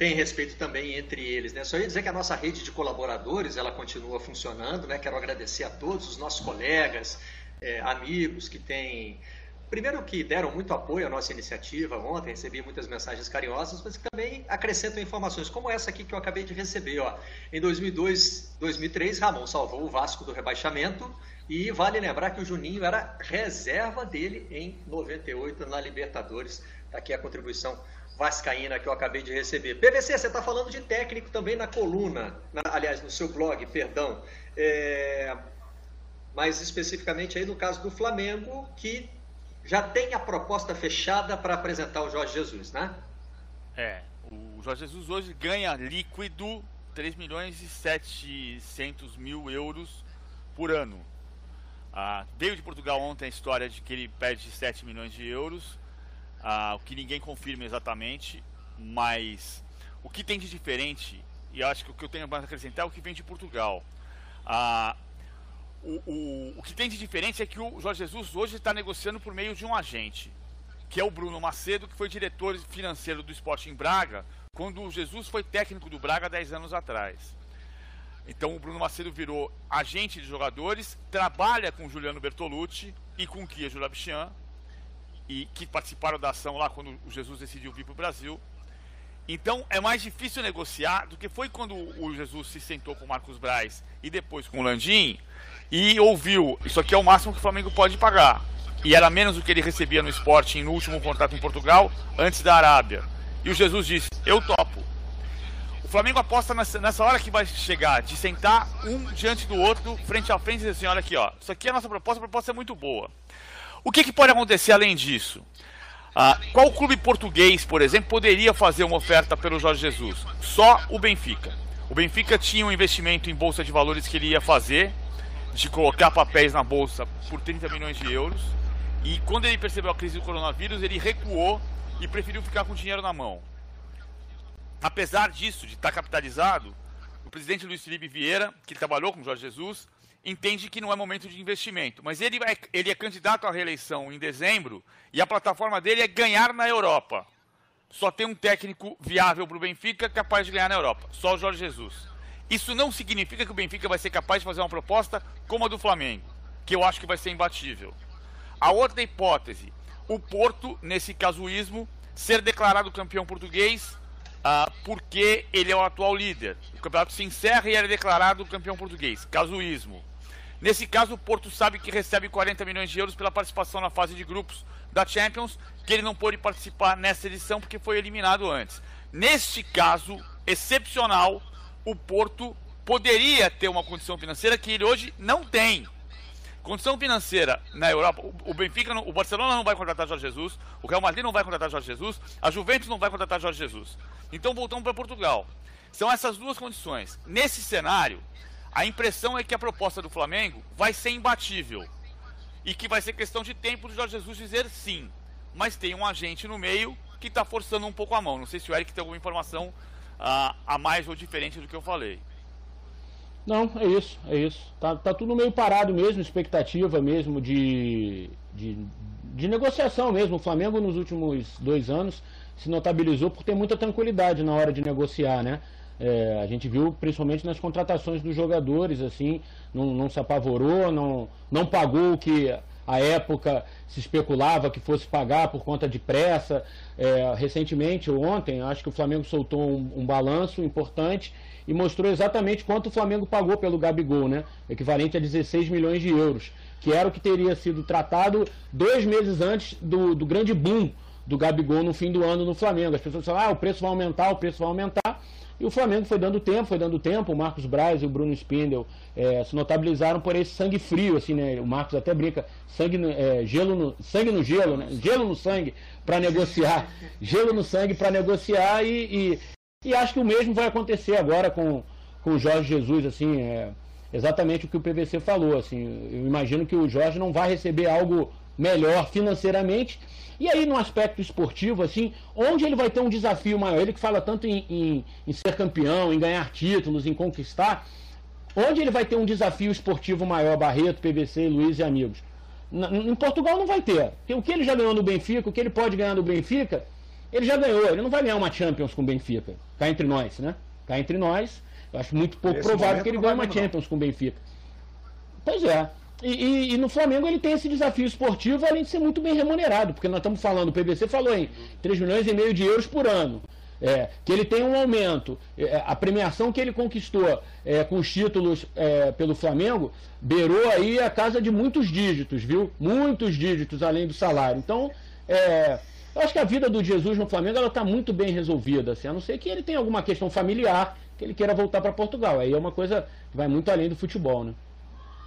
tem respeito também entre eles. Né? Só ia dizer que a nossa rede de colaboradores ela continua funcionando. Né? Quero agradecer a todos os nossos colegas, é, amigos que têm. Primeiro que deram muito apoio à nossa iniciativa ontem, recebi muitas mensagens carinhosas, mas que também acrescentam informações, como essa aqui que eu acabei de receber. Ó. Em 2002, 2003, Ramon salvou o Vasco do rebaixamento e vale lembrar que o Juninho era reserva dele em 98 na Libertadores. Está aqui a contribuição vascaína que eu acabei de receber. PVC, você está falando de técnico também na coluna, na, aliás, no seu blog, perdão. É, mais especificamente aí no caso do Flamengo, que já tem a proposta fechada para apresentar o Jorge Jesus, né? É, o Jorge Jesus hoje ganha líquido 3 milhões e 700 mil euros por ano. Ah, veio de Portugal ontem a história de que ele pede 7 milhões de euros ah, o que ninguém confirma exatamente, mas o que tem de diferente, e acho que o que eu tenho mais a acrescentar é o que vem de Portugal. Ah, o, o, o que tem de diferente é que o Jorge Jesus hoje está negociando por meio de um agente, que é o Bruno Macedo, que foi diretor financeiro do Sporting Braga, quando o Jesus foi técnico do Braga 10 anos atrás. Então o Bruno Macedo virou agente de jogadores, trabalha com Juliano Bertolucci e com Kia Jurabichian, e que participaram da ação lá quando o Jesus decidiu vir para o Brasil. Então é mais difícil negociar do que foi quando o Jesus se sentou com o Marcos Braz e depois com o Landim e ouviu: Isso aqui é o máximo que o Flamengo pode pagar. E era menos do que ele recebia no Sporting no último contrato em Portugal, antes da Arábia. E o Jesus disse: Eu topo. O Flamengo aposta nessa, nessa hora que vai chegar, de sentar um diante do outro, frente a frente, e dizer assim: Olha aqui, ó, isso aqui é a nossa proposta, a proposta é muito boa. O que, que pode acontecer além disso? Ah, qual clube português, por exemplo, poderia fazer uma oferta pelo Jorge Jesus? Só o Benfica. O Benfica tinha um investimento em bolsa de valores que ele ia fazer, de colocar papéis na bolsa por 30 milhões de euros. E quando ele percebeu a crise do coronavírus, ele recuou e preferiu ficar com o dinheiro na mão. Apesar disso, de estar capitalizado, o presidente Luiz Felipe Vieira, que trabalhou com o Jorge Jesus, entende que não é momento de investimento. Mas ele, vai, ele é candidato à reeleição em dezembro e a plataforma dele é ganhar na Europa. Só tem um técnico viável para o Benfica capaz de ganhar na Europa, só o Jorge Jesus. Isso não significa que o Benfica vai ser capaz de fazer uma proposta como a do Flamengo, que eu acho que vai ser imbatível. A outra hipótese, o Porto, nesse casuísmo, ser declarado campeão português uh, porque ele é o atual líder. O campeonato se encerra e ele é declarado campeão português. Casuísmo. Nesse caso, o Porto sabe que recebe 40 milhões de euros pela participação na fase de grupos da Champions, que ele não pôde participar nessa edição porque foi eliminado antes. Neste caso excepcional, o Porto poderia ter uma condição financeira que ele hoje não tem. Condição financeira na Europa, o Benfica, o Barcelona não vai contratar Jorge Jesus, o Real Madrid não vai contratar Jorge Jesus, a Juventus não vai contratar Jorge Jesus. Então voltamos para Portugal. São essas duas condições. Nesse cenário, a impressão é que a proposta do Flamengo vai ser imbatível e que vai ser questão de tempo do Jorge Jesus dizer sim. Mas tem um agente no meio que está forçando um pouco a mão. Não sei se o Eric tem alguma informação uh, a mais ou diferente do que eu falei. Não, é isso, é isso. Tá, tá tudo meio parado mesmo, expectativa mesmo de, de, de negociação mesmo. O Flamengo nos últimos dois anos se notabilizou por ter muita tranquilidade na hora de negociar, né? É, a gente viu principalmente nas contratações dos jogadores, assim, não, não se apavorou, não, não pagou o que a época se especulava que fosse pagar por conta de pressa. É, recentemente, ontem, acho que o Flamengo soltou um, um, balanço importante e mostrou exatamente quanto o Flamengo pagou pelo Gabigol, né? Equivalente a 16 milhões de euros, que era o que teria sido tratado dois meses antes do, do grande boom do Gabigol no fim do ano no Flamengo. As pessoas falam, ah, o preço vai aumentar, o preço vai aumentar. E o Flamengo foi dando tempo, foi dando tempo. O Marcos Braz e o Bruno Spindel é, se notabilizaram por esse sangue frio, assim, né? O Marcos até brinca, sangue no, é, gelo no, sangue no gelo, né? Gelo no sangue para negociar, gelo no sangue para negociar e, e, e, acho que o mesmo vai acontecer agora com, com o Jorge Jesus, assim, é, exatamente o que o PVC falou, assim. Eu imagino que o Jorge não vai receber algo melhor financeiramente e aí, no aspecto esportivo, assim, onde ele vai ter um desafio maior? Ele que fala tanto em, em, em ser campeão, em ganhar títulos, em conquistar, onde ele vai ter um desafio esportivo maior, Barreto, PVC, Luiz e amigos? Em Portugal não vai ter. Porque o que ele já ganhou no Benfica, o que ele pode ganhar no Benfica, ele já ganhou. Ele não vai ganhar uma Champions com o Benfica. Cá entre nós, né? Cá entre nós, eu acho muito pouco provável que ele ganhe uma Champions com o Benfica. Pois é. E, e, e, no Flamengo ele tem esse desafio esportivo, além de ser muito bem remunerado, porque nós estamos falando, o PVC falou em 3 milhões e meio de euros por ano. É, que ele tem um aumento. É, a premiação que ele conquistou é, com os títulos é, pelo Flamengo beirou aí a casa de muitos dígitos, viu? Muitos dígitos além do salário. Então, é, eu acho que a vida do Jesus no Flamengo ela está muito bem resolvida, assim, a não ser que ele tenha alguma questão familiar que ele queira voltar para Portugal. Aí é uma coisa que vai muito além do futebol, né?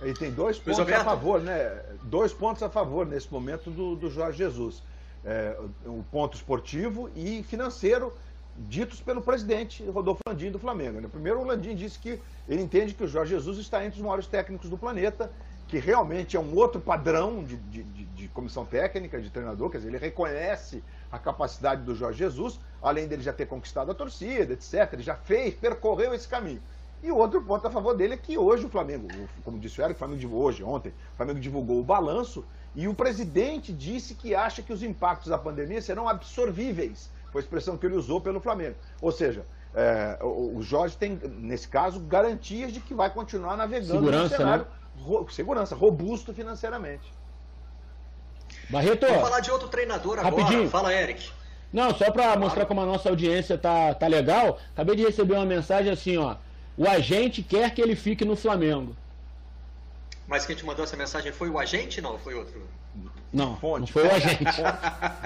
Ele tem dois pontos a favor, né? Dois pontos a favor nesse momento do, do Jorge Jesus. É, o ponto esportivo e financeiro ditos pelo presidente Rodolfo Landim do Flamengo. Né? Primeiro, o Landim disse que ele entende que o Jorge Jesus está entre os maiores técnicos do planeta, que realmente é um outro padrão de, de, de, de comissão técnica, de treinador, quer dizer, ele reconhece a capacidade do Jorge Jesus, além dele já ter conquistado a torcida, etc. Ele já fez, percorreu esse caminho. E o outro ponto a favor dele é que hoje o Flamengo, como disse o Eric, o Flamengo divulgou hoje, ontem, o Flamengo divulgou o balanço e o presidente disse que acha que os impactos da pandemia serão absorvíveis. Foi a expressão que ele usou pelo Flamengo. Ou seja, é, o, Jorge tem, nesse caso, garantias de que vai continuar navegando segurança, no cenário né? ro, segurança, robusto financeiramente. Barreto. Vamos falar de outro treinador agora. Rapidinho. Fala, Eric. Não, só para mostrar como a nossa audiência tá, tá legal, acabei de receber uma mensagem assim, ó. O agente quer que ele fique no Flamengo. Mas quem te mandou essa mensagem foi o agente, não? Foi outro? Não, fonte, não foi o agente.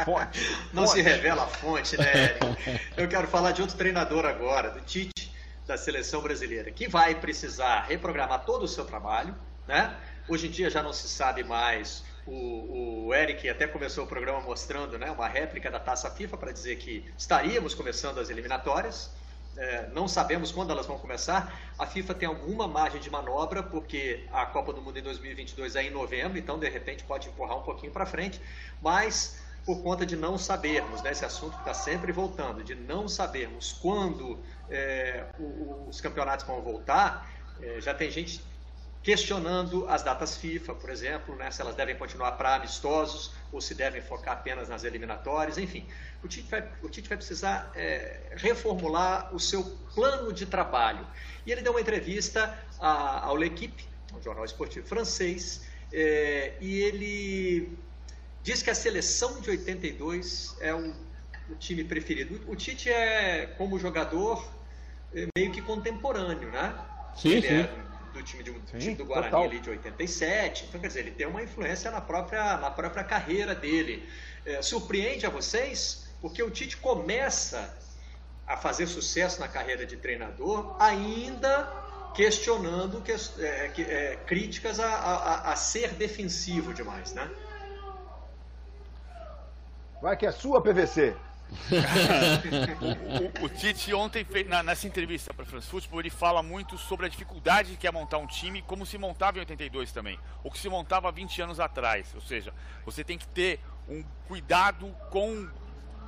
Fonte, não fonte. se revela a fonte, né? Eu quero falar de outro treinador agora, do Tite, da seleção brasileira, que vai precisar reprogramar todo o seu trabalho, né? Hoje em dia já não se sabe mais O, o Eric até começou o programa mostrando né, uma réplica da taça FIFA para dizer que estaríamos começando as eliminatórias. É, não sabemos quando elas vão começar. A FIFA tem alguma margem de manobra, porque a Copa do Mundo em 2022 é em novembro, então de repente pode empurrar um pouquinho para frente, mas por conta de não sabermos, né, esse assunto que está sempre voltando, de não sabermos quando é, os campeonatos vão voltar, é, já tem gente questionando as datas FIFA, por exemplo, né, se elas devem continuar para amistosos ou se devem focar apenas nas eliminatórias, enfim. O Tite vai, o Tite vai precisar é, reformular o seu plano de trabalho. E ele deu uma entrevista a, ao L'Equipe, um jornal esportivo francês, é, e ele diz que a seleção de 82 é o, o time preferido. O, o Tite é, como jogador, é meio que contemporâneo, né? Sim, ele sim. É, do time, de, Sim, time do Guarani total. ali de 87. Então, quer dizer, ele tem uma influência na própria, na própria carreira dele. É, surpreende a vocês? Porque o Tite começa a fazer sucesso na carreira de treinador ainda questionando que, é, que, é, críticas a, a, a ser defensivo demais, né? Vai que é sua, PVC. O, o Tite ontem, fez, na, nessa entrevista para France Football, ele fala muito sobre a dificuldade que é montar um time, como se montava em 82 também, ou que se montava 20 anos atrás. Ou seja, você tem que ter um cuidado com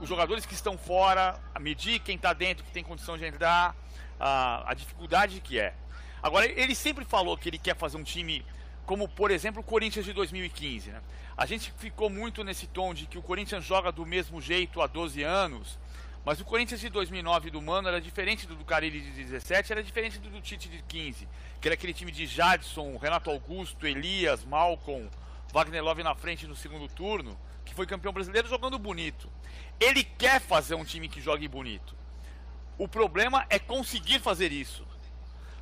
os jogadores que estão fora, medir quem está dentro, que tem condição de entrar, a, a dificuldade que é. Agora, ele sempre falou que ele quer fazer um time como, por exemplo, o Corinthians de 2015. Né? A gente ficou muito nesse tom de que o Corinthians joga do mesmo jeito há 12 anos, mas o Corinthians de 2009 do Mano era diferente do do Carilli de 17, era diferente do do Tite de 15, que era aquele time de Jadson, Renato Augusto, Elias, Malcom, Wagner Love na frente no segundo turno, que foi campeão brasileiro jogando bonito. Ele quer fazer um time que jogue bonito. O problema é conseguir fazer isso.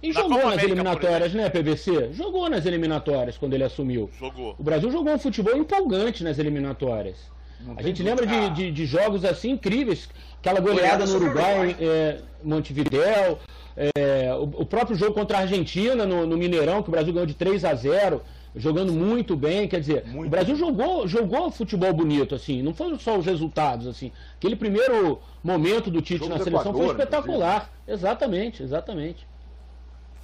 E Na jogou Copa nas América, eliminatórias, né, PVC? Jogou nas eliminatórias quando ele assumiu. Jogou. O Brasil jogou um futebol empolgante nas eliminatórias. Não A gente lembra de, de- de jogos assim incríveis. Aquela goleada Goleada no Uruguai, Uruguai. é, Montevidéu. é, o, o próprio jogo contra a Argentina no, no Mineirão, que o Brasil ganhou de 3 a 0 jogando muito bem. Quer dizer, Muito o Brasil jogou, jogou futebol bonito, assim. Não foram só os resultados, assim. Aquele primeiro momento do Tite na seleção foi Equador, espetacular. Exatamente, exatamente.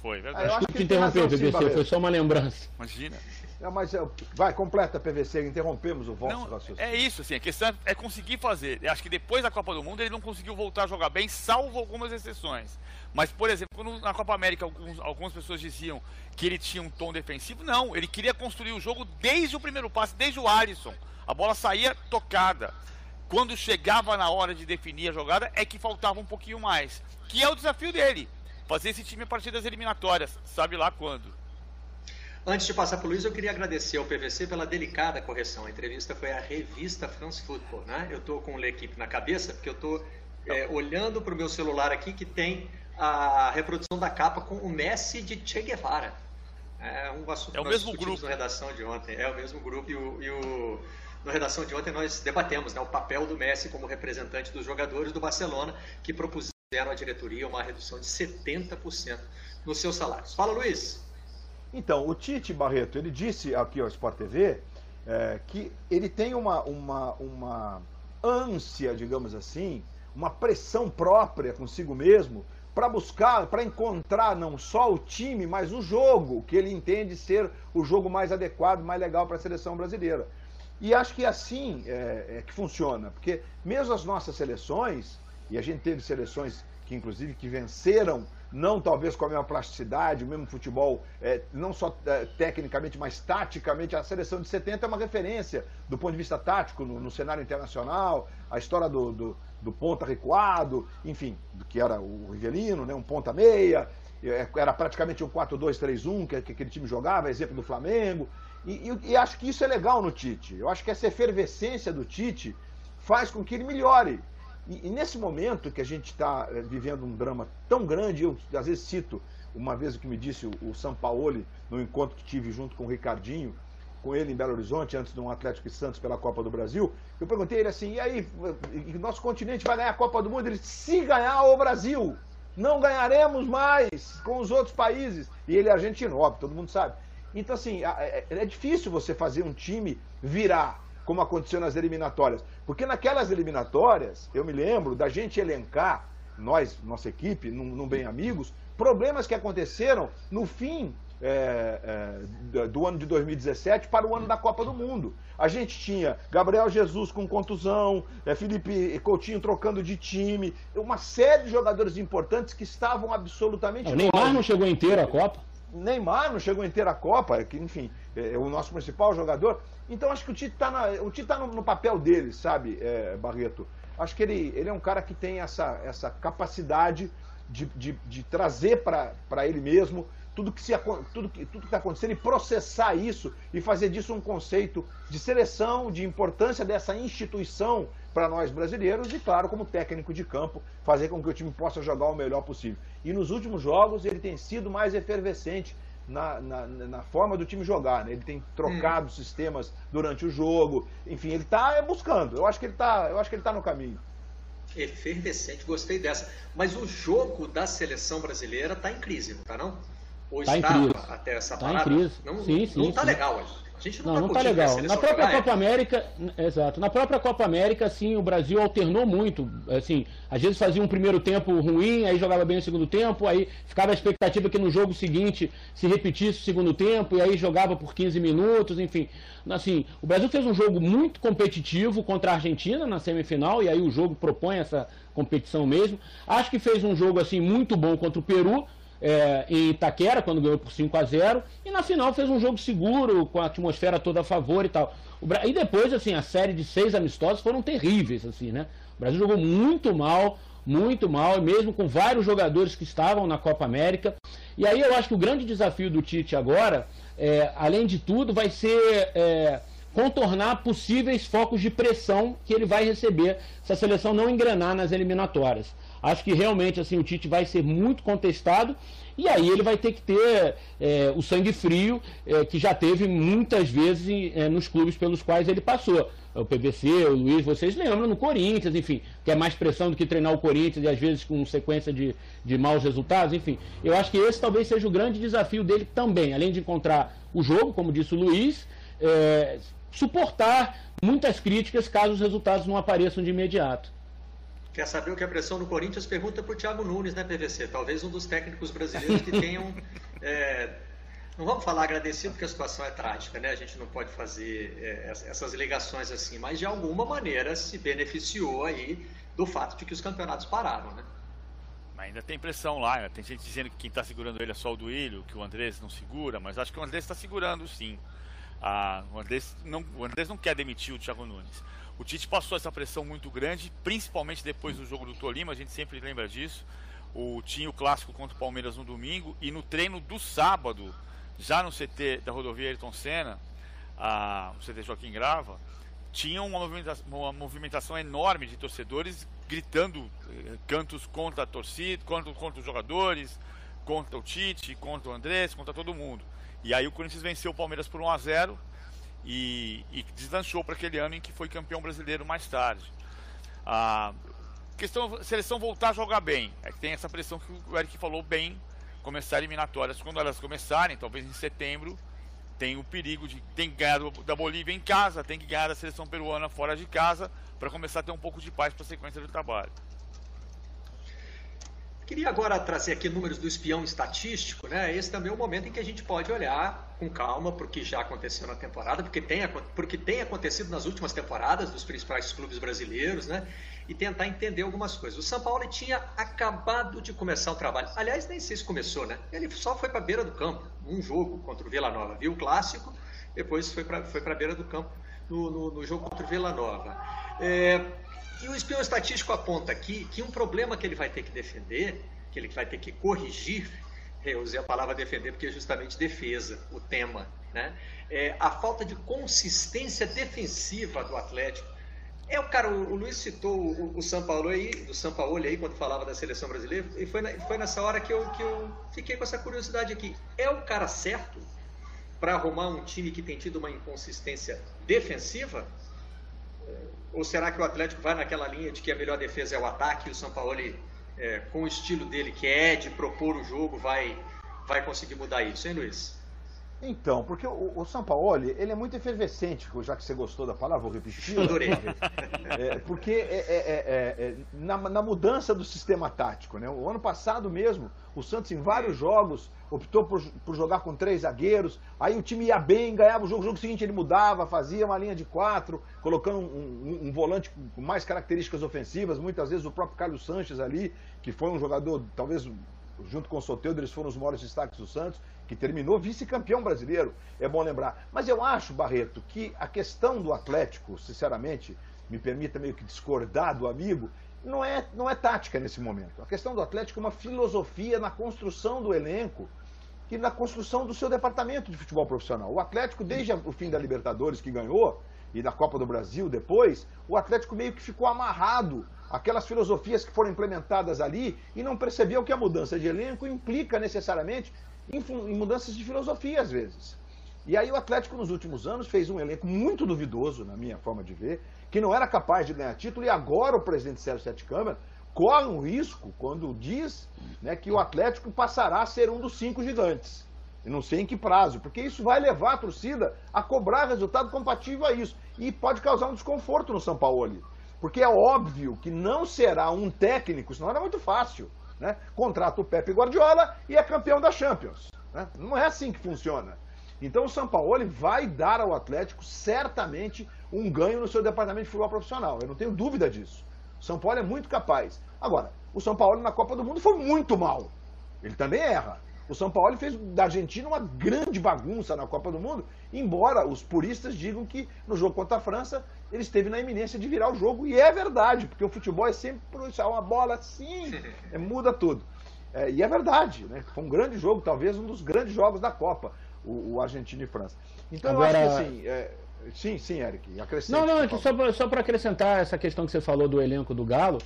Foi, Ah, verdade. eu acho que interromper, razão, sim, PVC, Barreto. foi só uma lembrança. Imagina. Não, mas é, vai, completa, PVC, interrompemos o vosso Não, raciocínio. é isso, assim, a questão é- é conseguir fazer. Eu acho que depois da Copa do Mundo ele não conseguiu voltar a jogar bem, salvo algumas exceções. Mas, por exemplo, quando na Copa América alguns- algumas pessoas diziam que ele tinha um tom defensivo, não, ele queria construir o jogo desde o primeiro passe, desde o Alisson. A bola saía tocada. Quando chegava na hora de definir a jogada, é que faltava um pouquinho mais. Que é o desafio dele. Fazer esse time a partir das eliminatórias. Sabe lá quando. Antes de passar para o Luiz, eu queria agradecer ao PVC pela delicada correção. A entrevista foi a revista France Football, né? Eu estou com o L'Equipe na cabeça, porque eu estou olhando para o meu celular aqui que tem a reprodução da capa com o Messi de Che Guevara. É um assunto É o mesmo grupo. na redação de ontem. É o mesmo grupo e o, e o- na redação de ontem nós debatemos né, o papel do Messi como representante dos jogadores do Barcelona que propuseram à diretoria uma redução de 70% nos seus salários. Fala, Luiz. Então, o Tite Barreto, ele disse aqui ao Sport TV é, que ele tem uma, uma, uma ânsia, digamos assim, uma pressão própria consigo mesmo para buscar, para encontrar não só o time, mas o jogo que ele entende ser o jogo mais adequado, mais legal para a seleção brasileira. E acho que assim é, é que funciona, porque mesmo as nossas seleções, e a gente teve seleções que inclusive que venceram, não talvez com a mesma plasticidade, o mesmo futebol, é, não só é, tecnicamente, mas taticamente, a seleção de 70 é uma referência do ponto de vista tático no, no cenário internacional, a história do, do, do ponta recuado, enfim, que era o Rivelino, né, um ponta meia, é, era praticamente um 4-2-3-1 que, que aquele time jogava, exemplo do Flamengo. E, e- e acho que isso é legal no Tite. Eu acho que essa efervescência do Tite faz com que ele melhore. E, e nesse momento que a gente está eh, vivendo um drama tão grande, eu às vezes cito uma vez o que me disse o, o Sampaoli no encontro que tive junto com o Ricardinho, com ele em Belo Horizonte, antes de um Atlético e Santos pela Copa do Brasil. Eu perguntei ele assim: e aí, nosso continente vai ganhar a Copa do Mundo? Ele disse: se ganhar o Brasil, não ganharemos mais com os outros países. E ele é argentino, óbvio, todo mundo sabe. Então, assim, é, é difícil você fazer um time virar, como aconteceu nas eliminatórias. Porque naquelas eliminatórias, eu me lembro da gente elencar, nós, nossa equipe, num, num Bem Amigos, problemas que aconteceram no fim é, é, do ano de 2017 para o ano da Copa do Mundo. A gente tinha Gabriel Jesus com contusão, é, Felipe Coutinho trocando de time, uma série de jogadores importantes que estavam absolutamente. O Neymar não chegou inteiro à Copa. Neymar não chegou inteiro à Copa, que enfim, é, é o nosso principal jogador. Então acho que o Tite está tá no, no, papel dele, sabe, é, Barreto? Acho que ele, ele é um cara que tem essa, essa capacidade de, de, de trazer para ele mesmo tudo que se, tudo que tudo está acontecendo e processar isso e fazer disso um conceito de seleção, de importância dessa instituição para nós brasileiros e, claro, como técnico de campo, fazer com que o time possa jogar o melhor possível. E nos últimos jogos ele tem sido mais efervescente na, na, na forma do time jogar. Né? Ele tem trocado hum. sistemas durante o jogo. Enfim, ele está buscando. Eu acho que ele está, eu acho que ele está no caminho. Efervescente, gostei dessa. Mas o jogo da seleção brasileira está em crise, não está não? Ou tá estava até essa tá parada? Em crise. Não, sim, sim, não está legal A gente não, não, tá, não tá legal. Na própria Copa América, exato. Na própria Copa América, sim, o Brasil alternou muito. Assim, às vezes fazia um primeiro tempo ruim, aí jogava bem o segundo tempo, aí ficava a expectativa que no jogo seguinte se repetisse o segundo tempo, e aí jogava por 15 minutos, enfim. Assim, o Brasil fez um jogo muito competitivo contra a Argentina na semifinal, e aí o jogo propõe essa competição mesmo. Acho que fez um jogo assim muito bom contra o Peru é, em Itaquera, quando ganhou por 5 a 0 e na final fez um jogo seguro, com a atmosfera toda a favor e tal. O, e depois, assim, a série de seis amistosos foram terríveis, assim, né? O Brasil jogou muito mal, muito mal, mesmo com vários jogadores que estavam na Copa América. E aí eu acho que o grande desafio do Tite agora, é, além de tudo, vai ser é, contornar possíveis focos de pressão que ele vai receber se a seleção não engrenar nas eliminatórias. Acho que realmente assim o Tite vai ser muito contestado e aí ele vai ter que ter é, o sangue frio é, que já teve muitas vezes é, nos clubes pelos quais ele passou. O PVC, o Luiz, vocês lembram no Corinthians, enfim, que é mais pressão do que treinar o Corinthians e às vezes com sequência de, de maus resultados, enfim. Eu acho que esse talvez seja o grande desafio dele também, além de encontrar o jogo, como disse o Luiz, é, suportar muitas críticas caso os resultados não apareçam de imediato. Quer saber o que é a pressão do Corinthians? Pergunta para o Thiago Nunes, né, PVC? Talvez um dos técnicos brasileiros que tenham. É, não vamos falar agradecido porque a situação é trágica, né? A gente não pode fazer é, essas ligações assim, mas de alguma maneira se beneficiou aí do fato de que os campeonatos pararam, né? Mas ainda tem pressão lá, né? tem gente dizendo que quem está segurando ele é só o Duílio, que o Andrés não segura, mas acho que o Andrés está segurando sim. Ah, o, Andrés não, o Andrés não quer demitir o Thiago Nunes. O Tite passou essa pressão muito grande, principalmente depois do jogo do Tolima, a gente sempre lembra disso. O tinha o clássico contra o Palmeiras no domingo e no treino do sábado, já no CT da rodovia Ayrton Senna, a, o CT Joaquim Grava, tinha uma movimentação, uma movimentação enorme de torcedores gritando eh, cantos contra a torcida, contra, contra os jogadores, contra o Tite, contra o Andrés, contra todo mundo. E aí o Corinthians venceu o Palmeiras por 1 a 0 e, e deslanchou para aquele ano em que foi campeão brasileiro mais tarde. A questão seleção voltar a jogar bem, é que tem essa pressão que o Eric falou bem, começar eliminatórias quando elas começarem, talvez em setembro, tem o perigo de tem que ganhar da Bolívia em casa, tem que ganhar da seleção peruana fora de casa para começar a ter um pouco de paz para a sequência do trabalho. Queria agora trazer aqui números do espião estatístico, né? Esse também é o momento em que a gente pode olhar com calma para o que já aconteceu na temporada, porque tem, porque tem acontecido nas últimas temporadas dos principais clubes brasileiros, né? E tentar entender algumas coisas. O São Paulo tinha acabado de começar o trabalho. Aliás, nem sei se começou, né? Ele só foi para a beira do campo, um jogo contra o Vila Nova. Viu o clássico, depois foi para foi a beira do campo no, no, no jogo contra o Vila Nova. É, e o espião estatístico aponta aqui que um problema que ele vai ter que defender, que ele vai ter que corrigir, eu usei a palavra defender porque é justamente defesa, o tema, né? É a falta de consistência defensiva do Atlético. É o cara, o, Luiz citou o, o São Paulo aí, do São Paulo aí, quando falava da seleção brasileira, e foi, na, foi nessa hora que eu, que eu fiquei com essa curiosidade aqui. É o cara certo para arrumar um time que tem tido uma inconsistência defensiva? Ou será que o Atlético vai naquela linha de que a melhor defesa é o ataque e o São Paulo, é, com o estilo dele, que é de propor o jogo, vai, vai conseguir mudar isso, hein, Luiz? Então, porque o, o São Paulo, ele é muito efervescente, já que você gostou da palavra, vou repetir. Adorei. É, porque é, é, é, é na, na, mudança do sistema tático, né? O ano passado mesmo, o Santos em vários jogos optou por, por jogar com três zagueiros, aí o time ia bem, ganhava o jogo, o jogo seguinte ele mudava, fazia uma linha de quatro, colocando um, um, um volante com mais características ofensivas, muitas vezes o próprio Carlos Sanches ali, que foi um jogador, talvez junto com o Soteldo, eles foram os maiores destaques do Santos, que terminou vice-campeão brasileiro, é bom lembrar. Mas eu acho, Barreto, que a questão do Atlético, sinceramente, me permita meio que discordar do amigo, não é, não é tática nesse momento. A questão do Atlético é uma filosofia na construção do elenco e na construção do seu departamento de futebol profissional. O Atlético, desde o fim da Libertadores que ganhou, e da Copa do Brasil depois, o Atlético meio que ficou amarrado aquelas filosofias que foram implementadas ali e não percebeu que a mudança de elenco implica necessariamente em, em mudanças de filosofia às vezes. E aí o Atlético nos últimos anos fez um elenco muito duvidoso, na minha forma de ver, que não era capaz de ganhar título, e agora o presidente Sérgio Sete Câmara corre um risco quando diz né, que o Atlético passará a ser um dos cinco gigantes. E não sei em que prazo, porque isso vai levar a torcida a cobrar resultado compatível a isso. E pode causar um desconforto no São Paulo. Porque é óbvio que não será um técnico, senão era muito fácil. Né? Contrata o Pepe Guardiola e é campeão da Champions. Né? Não é assim que funciona. Então o São Paulo vai dar ao Atlético certamente um ganho no seu departamento de futebol profissional. Eu não tenho dúvida disso. O São Paulo é muito capaz. Agora, o São Paulo na Copa do Mundo foi muito mal. Ele também erra. O São Paulo fez da Argentina uma grande bagunça na Copa do Mundo, embora os puristas digam que no jogo contra a França ele esteve na iminência de virar o jogo, e é verdade, porque o futebol é sempre uma bola assim, é, muda tudo. É, e é verdade, né? Foi um grande jogo, talvez um dos grandes jogos da Copa, o, o Argentina e França. Então Agora... eu acho que assim. É, sim, sim, Eric, acrescente. Não, não, é só para acrescentar essa questão que você falou do elenco do Galo.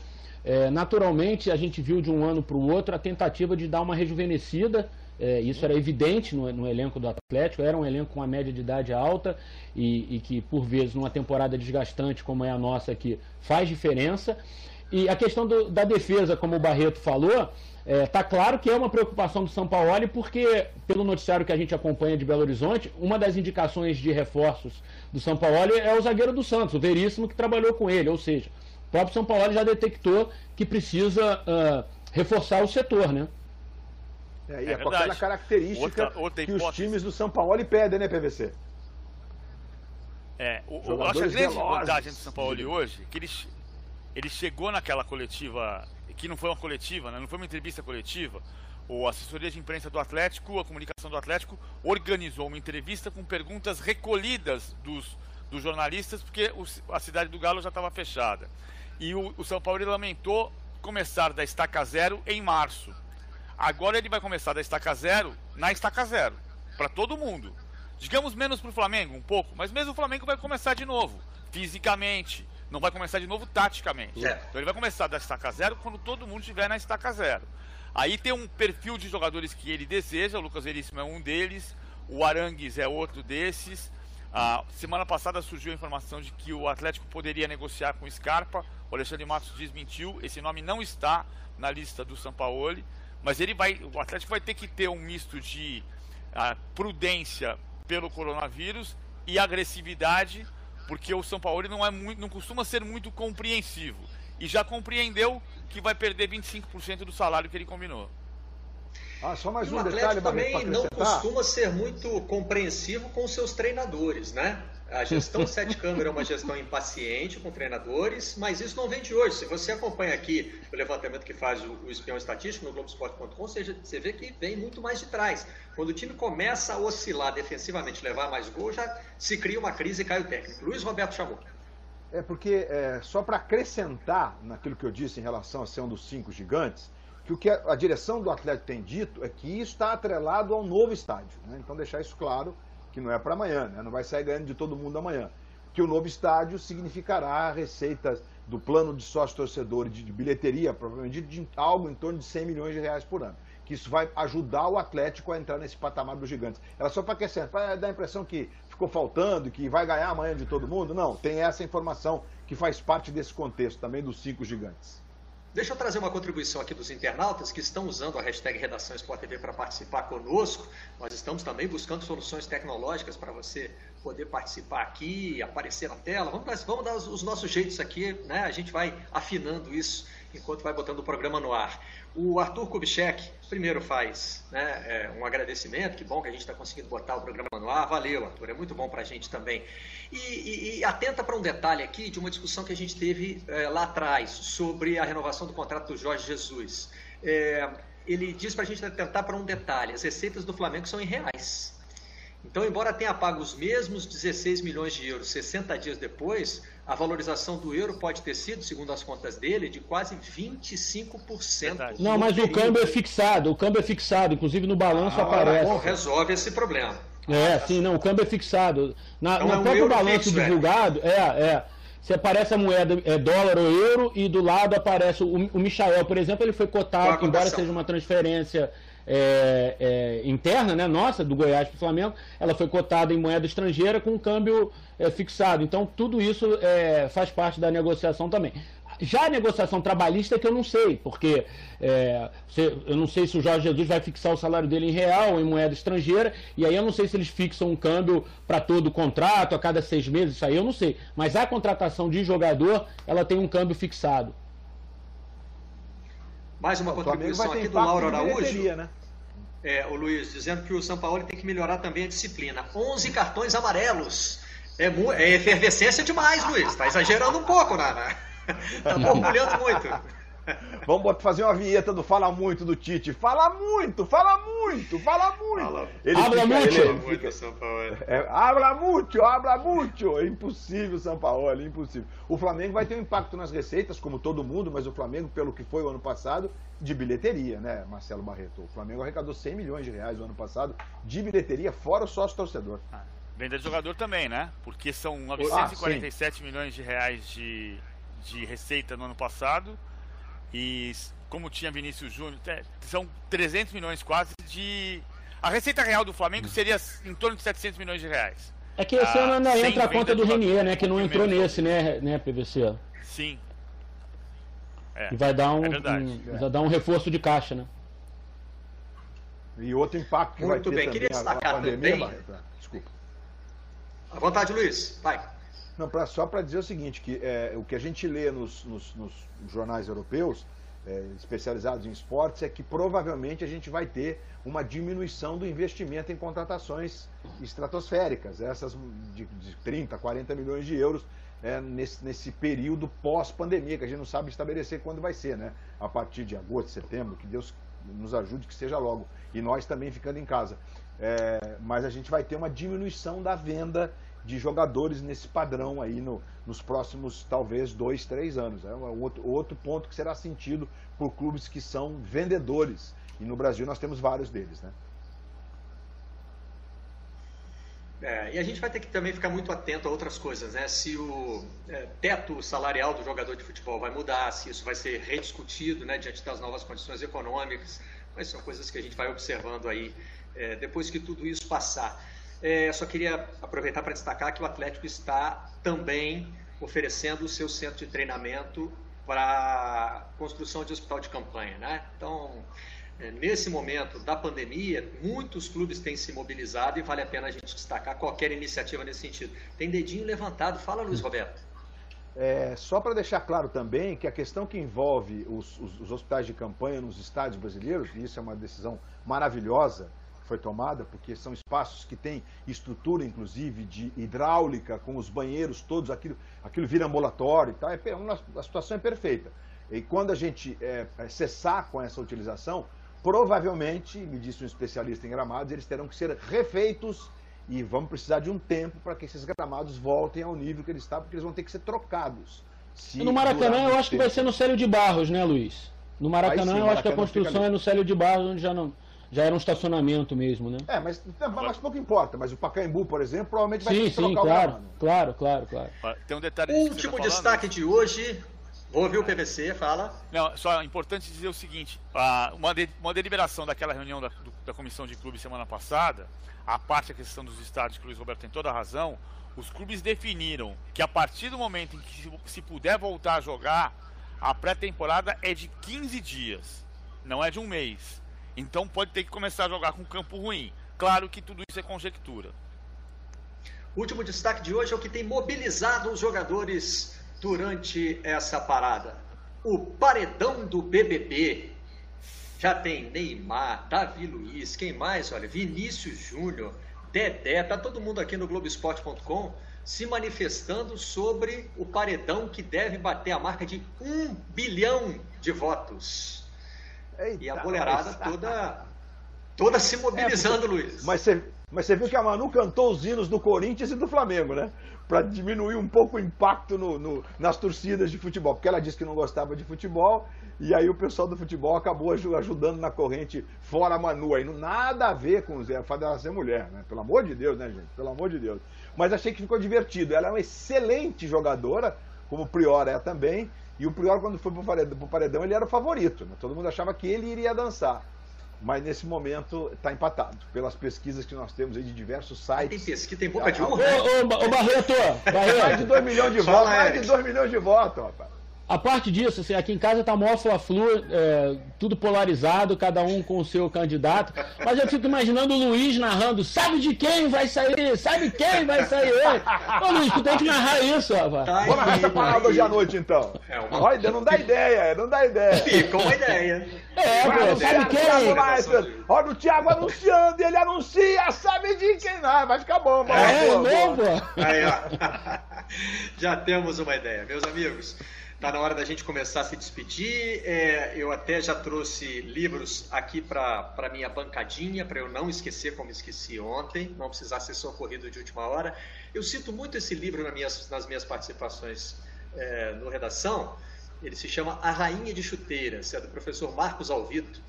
É, naturalmente, a gente viu de um ano para o outro a tentativa de dar uma rejuvenescida. É, isso era evidente no, no, elenco do Atlético. Era um elenco com uma média de idade alta e, e, que, por vezes, numa temporada desgastante como é a nossa aqui, faz diferença. E a questão do, da defesa, como o Barreto falou, é, tá claro que é uma preocupação do São Paulo, porque, pelo noticiário que a gente acompanha de Belo Horizonte, uma das indicações de reforços do São Paulo é o zagueiro do Santos, o Veríssimo, que trabalhou com ele. Ou seja, o próprio São Paulo já detectou que precisa uh, reforçar o setor, né? É, e é, é com aquela característica outra, outra que os times do São Paulo pedem, né, PVC? É, o, eu acho que a grande vantagem do São Paulo hoje é que ele, ele chegou naquela coletiva, que não foi uma coletiva, né, não foi uma entrevista coletiva, o assessoria de imprensa do Atlético, a comunicação do Atlético, organizou uma entrevista com perguntas recolhidas dos, dos jornalistas, porque o, a cidade do Galo já estava fechada. E o, o São Paulo lamentou começar da estaca zero em março. Agora ele vai começar da estaca zero na estaca zero, para todo mundo. Digamos menos para o Flamengo, um pouco, mas mesmo o Flamengo vai começar de novo, fisicamente. Não vai começar de novo taticamente. É. Então ele vai começar da estaca zero quando todo mundo estiver na estaca zero. Aí tem um perfil de jogadores que ele deseja, o Lucas Veríssimo é um deles, o Arangues é outro desses. A semana passada surgiu a informação de que o Atlético poderia negociar com o Scarpa. O Alexandre Matos desmentiu. Esse nome não está na lista do Sampaoli. Mas ele vai, o Atlético vai ter que ter um misto de uh, prudência pelo coronavírus e agressividade, porque o São Paulo não é muito, não costuma ser muito compreensivo. E já compreendeu que vai perder 25% do salário que ele combinou. Ah, só mais e um o Atlético detalhe, também não costuma ser muito compreensivo com seus treinadores, né? A gestão Sete Câmara é uma gestão impaciente com treinadores, mas isso não vem de hoje. Se você acompanha aqui o levantamento que faz o, o espião estatístico no Globoesporte.com, você, você vê que vem muito mais de trás. Quando o time começa a oscilar defensivamente, levar mais gol, já se cria uma crise e cai o técnico. Luiz Roberto chamou. É porque, é, só para acrescentar naquilo que eu disse em relação a ser um dos cinco gigantes, que o que a, a direção do Atlético tem dito é que isso está atrelado ao novo estádio. Né? Então, deixar isso claro que não é para amanhã, né? não vai sair ganhando de todo mundo amanhã. Que o novo estádio significará receitas do plano de sócio-torcedor de, de bilheteria, provavelmente de, de algo em torno de 100 milhões de reais por ano. Que isso vai ajudar o Atlético a entrar nesse patamar dos gigantes. Era só para aquecer, para dar a impressão que ficou faltando, que vai ganhar amanhã de todo mundo. Não, tem essa informação que faz parte desse contexto também dos cinco gigantes. Deixa eu trazer uma contribuição aqui dos internautas que estão usando a hashtag Redação Sport TV para participar conosco. Nós estamos também buscando soluções tecnológicas para você poder participar aqui, aparecer na tela. Vamos, vamos dar os nossos jeitos aqui, né? A gente vai afinando isso enquanto vai botando o programa no ar. O Arthur Kubitschek primeiro faz né, é, um agradecimento, que bom que a gente está conseguindo botar o programa no ar. Valeu, Arthur, é muito bom para a gente também. E, e, e atenta para um detalhe aqui de uma discussão que a gente teve é, lá atrás sobre a renovação do contrato do Jorge Jesus. É, ele diz para a gente atentar para um detalhe: as receitas do Flamengo são em reais. Então, embora tenha pago os mesmos 16 milhões de euros 60 dias depois, a valorização do euro pode ter sido, segundo as contas dele, de quase 25%. Não, mas período. o câmbio é fixado, o câmbio é fixado, inclusive no balanço ah, aparece. Bom, resolve esse problema. É, ah, sim, não, o câmbio é fixado. Na, então, no é um próprio balanço fixo, divulgado, é, é. Você aparece a moeda é dólar ou euro e do lado aparece o, o Michael, por exemplo, ele foi cotado, embora seja uma transferência é, é, interna, né, nossa, do Goiás para o Flamengo, ela foi cotada em moeda estrangeira com um câmbio é, fixado. Então, tudo isso é, faz parte da negociação também. Já a negociação trabalhista é que eu não sei, porque é, eu não sei se o Jorge Jesus vai fixar o salário dele em real ou em moeda estrangeira, e aí eu não sei se eles fixam um câmbio para todo o contrato, a cada seis meses, isso aí eu não sei. Mas a contratação de jogador, ela tem um câmbio fixado. Mais uma contribuição aqui do Lauro Araújo. Né? É, o Luiz, dizendo que o São Paulo tem que melhorar também a disciplina. 11 cartões amarelos. É, é efervescência demais, Luiz. Está exagerando um pouco, Nana. Está borbulhando muito. Vamos fazer uma vinheta do Fala Muito do Tite. Fala muito, fala muito, fala muito. Fala, ele habla fica, muito. Ele, muito São Paulo. É, habla muito, habla muito. É impossível, São Paulo, é impossível. O Flamengo vai ter um impacto nas receitas, como todo mundo, mas o Flamengo, pelo que foi o ano passado, de bilheteria, né, Marcelo Barreto? O Flamengo arrecadou 100 milhões de reais no ano passado de bilheteria, fora o sócio torcedor. Ah, venda de jogador também, né? Porque são 947 ah, milhões de reais de, de receita no ano passado e como tinha Vinícius Júnior, são 300 milhões quase de. A receita real do Flamengo seria em torno de 700 milhões de reais. É que esse ano ainda entra a conta do Renier, né? Que não entrou nesse, né, né, PVC? Sim. É, e vai dar um, é um, vai dar um reforço de caixa, né? E outro impacto que Muito vai bem, queria destacar pandemia, também. Barreto. Desculpa. À vontade, Luiz. Vai. Não, pra, só para dizer o seguinte, que é, o que a gente lê nos, nos, nos jornais europeus, é, especializados em esportes, é que provavelmente a gente vai ter uma diminuição do investimento em contratações estratosféricas, essas de, de 30, 40 milhões de euros é, nesse, nesse período pós-pandemia, que a gente não sabe estabelecer quando vai ser, né? A partir de agosto, setembro, que Deus nos ajude que seja logo. E nós também ficando em casa. É, mas a gente vai ter uma diminuição da venda de jogadores nesse padrão aí no, nos próximos, talvez, dois, três anos. É um outro, outro ponto que será sentido por clubes que são vendedores. E no Brasil nós temos vários deles, né? É, e a gente vai ter que também ficar muito atento a outras coisas, né? Se o é, teto salarial do jogador de futebol vai mudar, se isso vai ser rediscutido, né, diante das novas condições econômicas, mas são coisas que a gente vai observando aí é, depois que tudo isso passar. É, só queria aproveitar para destacar que o Atlético está também oferecendo o seu centro de treinamento para construção de hospital de campanha. Né? Então, é, nesse momento da pandemia, muitos clubes têm se mobilizado e vale a pena a gente destacar qualquer iniciativa nesse sentido. Tem dedinho levantado. Fala, Luiz Roberto. É, só para deixar claro também que a questão que envolve os, os, os hospitais de campanha nos estádios brasileiros, e isso é uma decisão maravilhosa, foi tomada, porque são espaços que têm estrutura, inclusive, de hidráulica, com os banheiros todos, aquilo, aquilo vira ambulatório e tal. É, uma, a situação é perfeita. E quando a gente é, é, cessar com essa utilização, provavelmente, me disse um especialista em gramados, eles terão que ser refeitos e vamos precisar de um tempo para que esses gramados voltem ao nível que eles estavam, porque eles vão ter que ser trocados. no Maracanã, eu acho tempo. que vai ser no Célio de Barros, né, Luiz? No Maracanã, sim, eu acho que a construção é no Célio de Barros, onde já não já era um estacionamento mesmo, né? É, mas, mas pouco importa. Mas o Pacaembu, por exemplo, provavelmente vai sim, ter que sim, claro, o claro, claro, claro. Tem um detalhe. Último tá destaque de hoje. Vou ouvir o PVC, fala. Não, só é importante dizer o seguinte: uma, de, uma deliberação daquela reunião da, do, da comissão de clubes semana passada, a parte da questão dos estádios, que o Luiz Roberto tem toda a razão, os clubes definiram que a partir do momento em que se, se puder voltar a jogar, A pré-temporada é de 15 dias, não é de um mês. Então pode ter que começar a jogar com campo ruim. Claro que tudo isso é conjectura. Último destaque de hoje é o que tem mobilizado os jogadores durante essa parada. O paredão do BBB. Já tem Neymar, Davi Luiz, quem mais? Olha, Vinícius Júnior, Dedé, tá todo mundo aqui no Globoesporte.com se manifestando sobre o paredão que deve bater a marca de um bilhão de votos. Eita, e a mulherada mas... toda, toda se mobilizando, é, porque... Luiz. Mas você, mas você viu que a Manu cantou os hinos do Corinthians e do Flamengo, né? Para diminuir um pouco o impacto no, no, nas torcidas de futebol. Porque ela disse que não gostava de futebol e aí o pessoal do futebol acabou ajudando na corrente fora a Manu. Aí não nada a ver com o Zé, fato dela ser mulher, né? Pelo amor de Deus, né, gente? Pelo amor de Deus. Mas achei que ficou divertido. Ela é uma excelente jogadora, como o Prior é também. E o Prior, quando foi pro paredão, pro paredão ele era o favorito. Né? Todo mundo achava que ele iria dançar. Mas nesse momento está empatado, pelas pesquisas que nós temos aí de diversos sites. Tem pesquisa, tem boca de urna. Ô, ô, ô Barreto, Barreto. Mais de 2 milhões de votos, mais de 2 milhões de votos, rapaz. A parte disso, assim, aqui em casa tá mó fla-flu, é, tudo polarizado, cada um com o seu candidato. Mas eu fico imaginando o Luiz narrando, sabe de quem vai sair? Sabe quem vai sair? Ô Luiz, tu tem que narrar isso, rapaz. Tá Vamos narrar essa parada hoje à noite, então. É uma... Olha, não dá ideia, não dá ideia. Fica uma ideia. É, pô, sabe quem? Olha o Thiago anunciando, ele anuncia, sabe de quem? Não, vai ficar bom. É, é mesmo? Aí, ó. Já temos uma ideia, meus amigos. Está na hora da gente começar a se despedir. É, eu até já trouxe livros aqui para minha bancadinha, para eu não esquecer como esqueci ontem, não precisar ser socorrido de última hora. Eu cito muito esse livro nas minhas, nas minhas participações é, no Redação. Ele se chama A Rainha de Chuteiras, é do professor Marcos Alvito.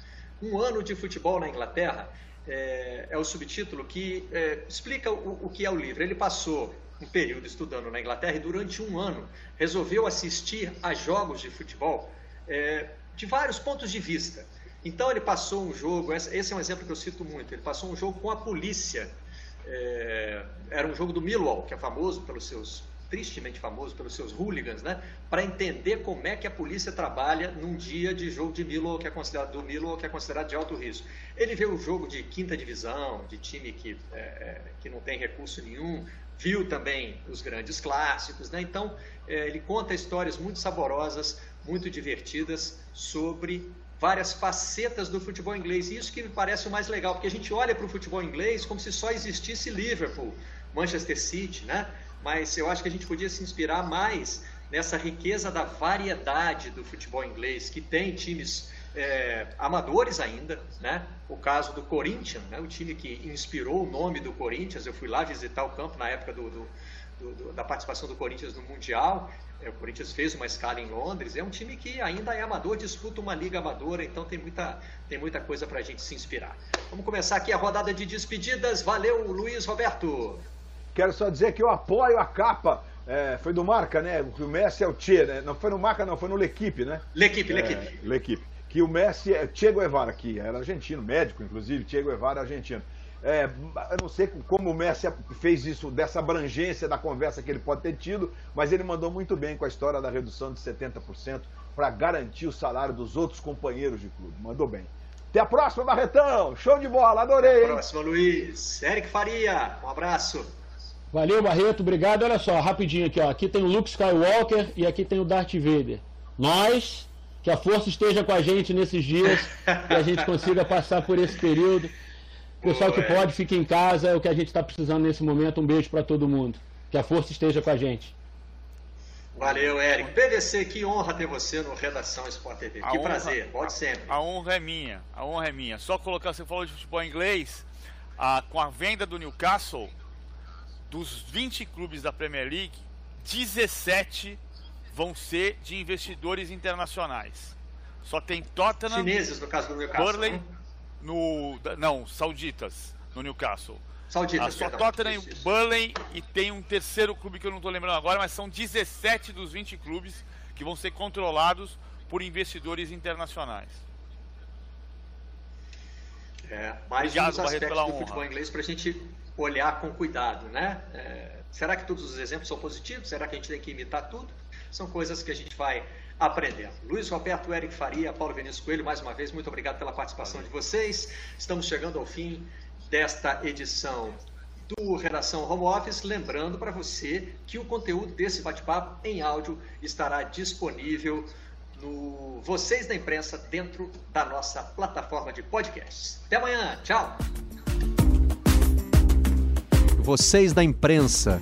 Um ano de futebol na Inglaterra é, é o subtítulo que é, explica o, o que é o livro. Ele passou um período estudando na Inglaterra e durante um ano resolveu assistir a jogos de futebol é, de vários pontos de vista. Então ele passou um jogo, esse é um exemplo que eu cito muito, ele passou um jogo com a polícia. É, era um jogo do Millwall, que é famoso pelos seus tristemente famoso pelos seus hooligans, né? Para entender como é que a polícia trabalha num dia de jogo de Millwall que é considerado do Millwall que é considerado de alto risco. Ele vê o jogo de quinta divisão, de time que, é, é que não tem recurso nenhum, viu também os grandes clássicos, né? Então é, ele conta histórias muito saborosas, muito divertidas sobre várias facetas do futebol inglês. E isso que me parece o mais legal, porque a gente olha para o futebol inglês como se só existisse Liverpool, Manchester City, né? Mas eu acho que a gente podia se inspirar mais nessa riqueza da variedade do futebol inglês, que tem times é, amadores ainda, né? O caso do Corinthians, né? o time que inspirou o nome do Corinthians. Eu fui lá visitar o campo na época do, do, do, da participação do Corinthians no Mundial. É, o Corinthians fez uma escala em Londres. É um time que ainda é amador, disputa uma liga amadora, então tem muita, tem muita coisa para a gente se inspirar. Vamos começar aqui a rodada de despedidas. Valeu, Luiz Roberto. Quero só dizer que eu apoio a capa. É, foi do Marca, né? O Messi é o Tchê, né? Não foi no Marca, não, foi no L'Equipe, né? L'Equipe, L'Equipe. É, L'Equipe que o Messi é Che Guevara, que era argentino, médico inclusive, Che Guevara argentino. É, eu não sei como o Messi fez isso, dessa abrangência da conversa que ele pode ter tido, mas ele mandou muito bem com a história da redução de 70% para garantir o salário dos outros companheiros de clube. Mandou bem. Até a próxima, Barretão! Show de bola, adorei! Até a próxima, Luiz. Eric Faria, um abraço. Valeu, Barreto, obrigado. Olha só, rapidinho aqui, ó. Aqui tem o Luke Skywalker e aqui tem o Darth Vader. Nós que a força esteja com a gente nesses dias, que a gente consiga passar por esse período. Pessoal que pode, fique em casa, é o que a gente está precisando nesse momento. Um beijo para todo mundo. Que a força esteja com a gente. Valeu, Eric. PVC, que honra ter você no Redação Sport TV. A que honra, prazer, pode sempre. A honra é minha, a honra é minha. Só colocar, você falou de futebol inglês, a, com a venda do Newcastle, dos 20 clubes da Premier League, 17 vão ser de investidores internacionais. Só tem Tottenham. Chineses, no caso do Newcastle. Burley, né? no, não, sauditas, no Newcastle. Sauditas, ah, só Tottenham, Burley e tem um terceiro clube que eu não estou lembrando agora, mas são 17 dos 20 clubes que vão ser controlados por investidores internacionais. É, mais Obrigado, um dos aspectos do honra. futebol inglês para a gente olhar com cuidado, né? É, será que todos os exemplos são positivos? Será que a gente tem que imitar tudo? São coisas que a gente vai aprendendo. Luiz Roberto, Eric Faria, Paulo Vinícius Coelho, mais uma vez, muito obrigado pela participação de vocês. Estamos chegando ao fim desta edição do Redação Home Office. Lembrando para você que o conteúdo desse bate-papo em áudio estará disponível no Vocês da Imprensa dentro da nossa plataforma de podcasts. Até amanhã, tchau! Vocês da Imprensa.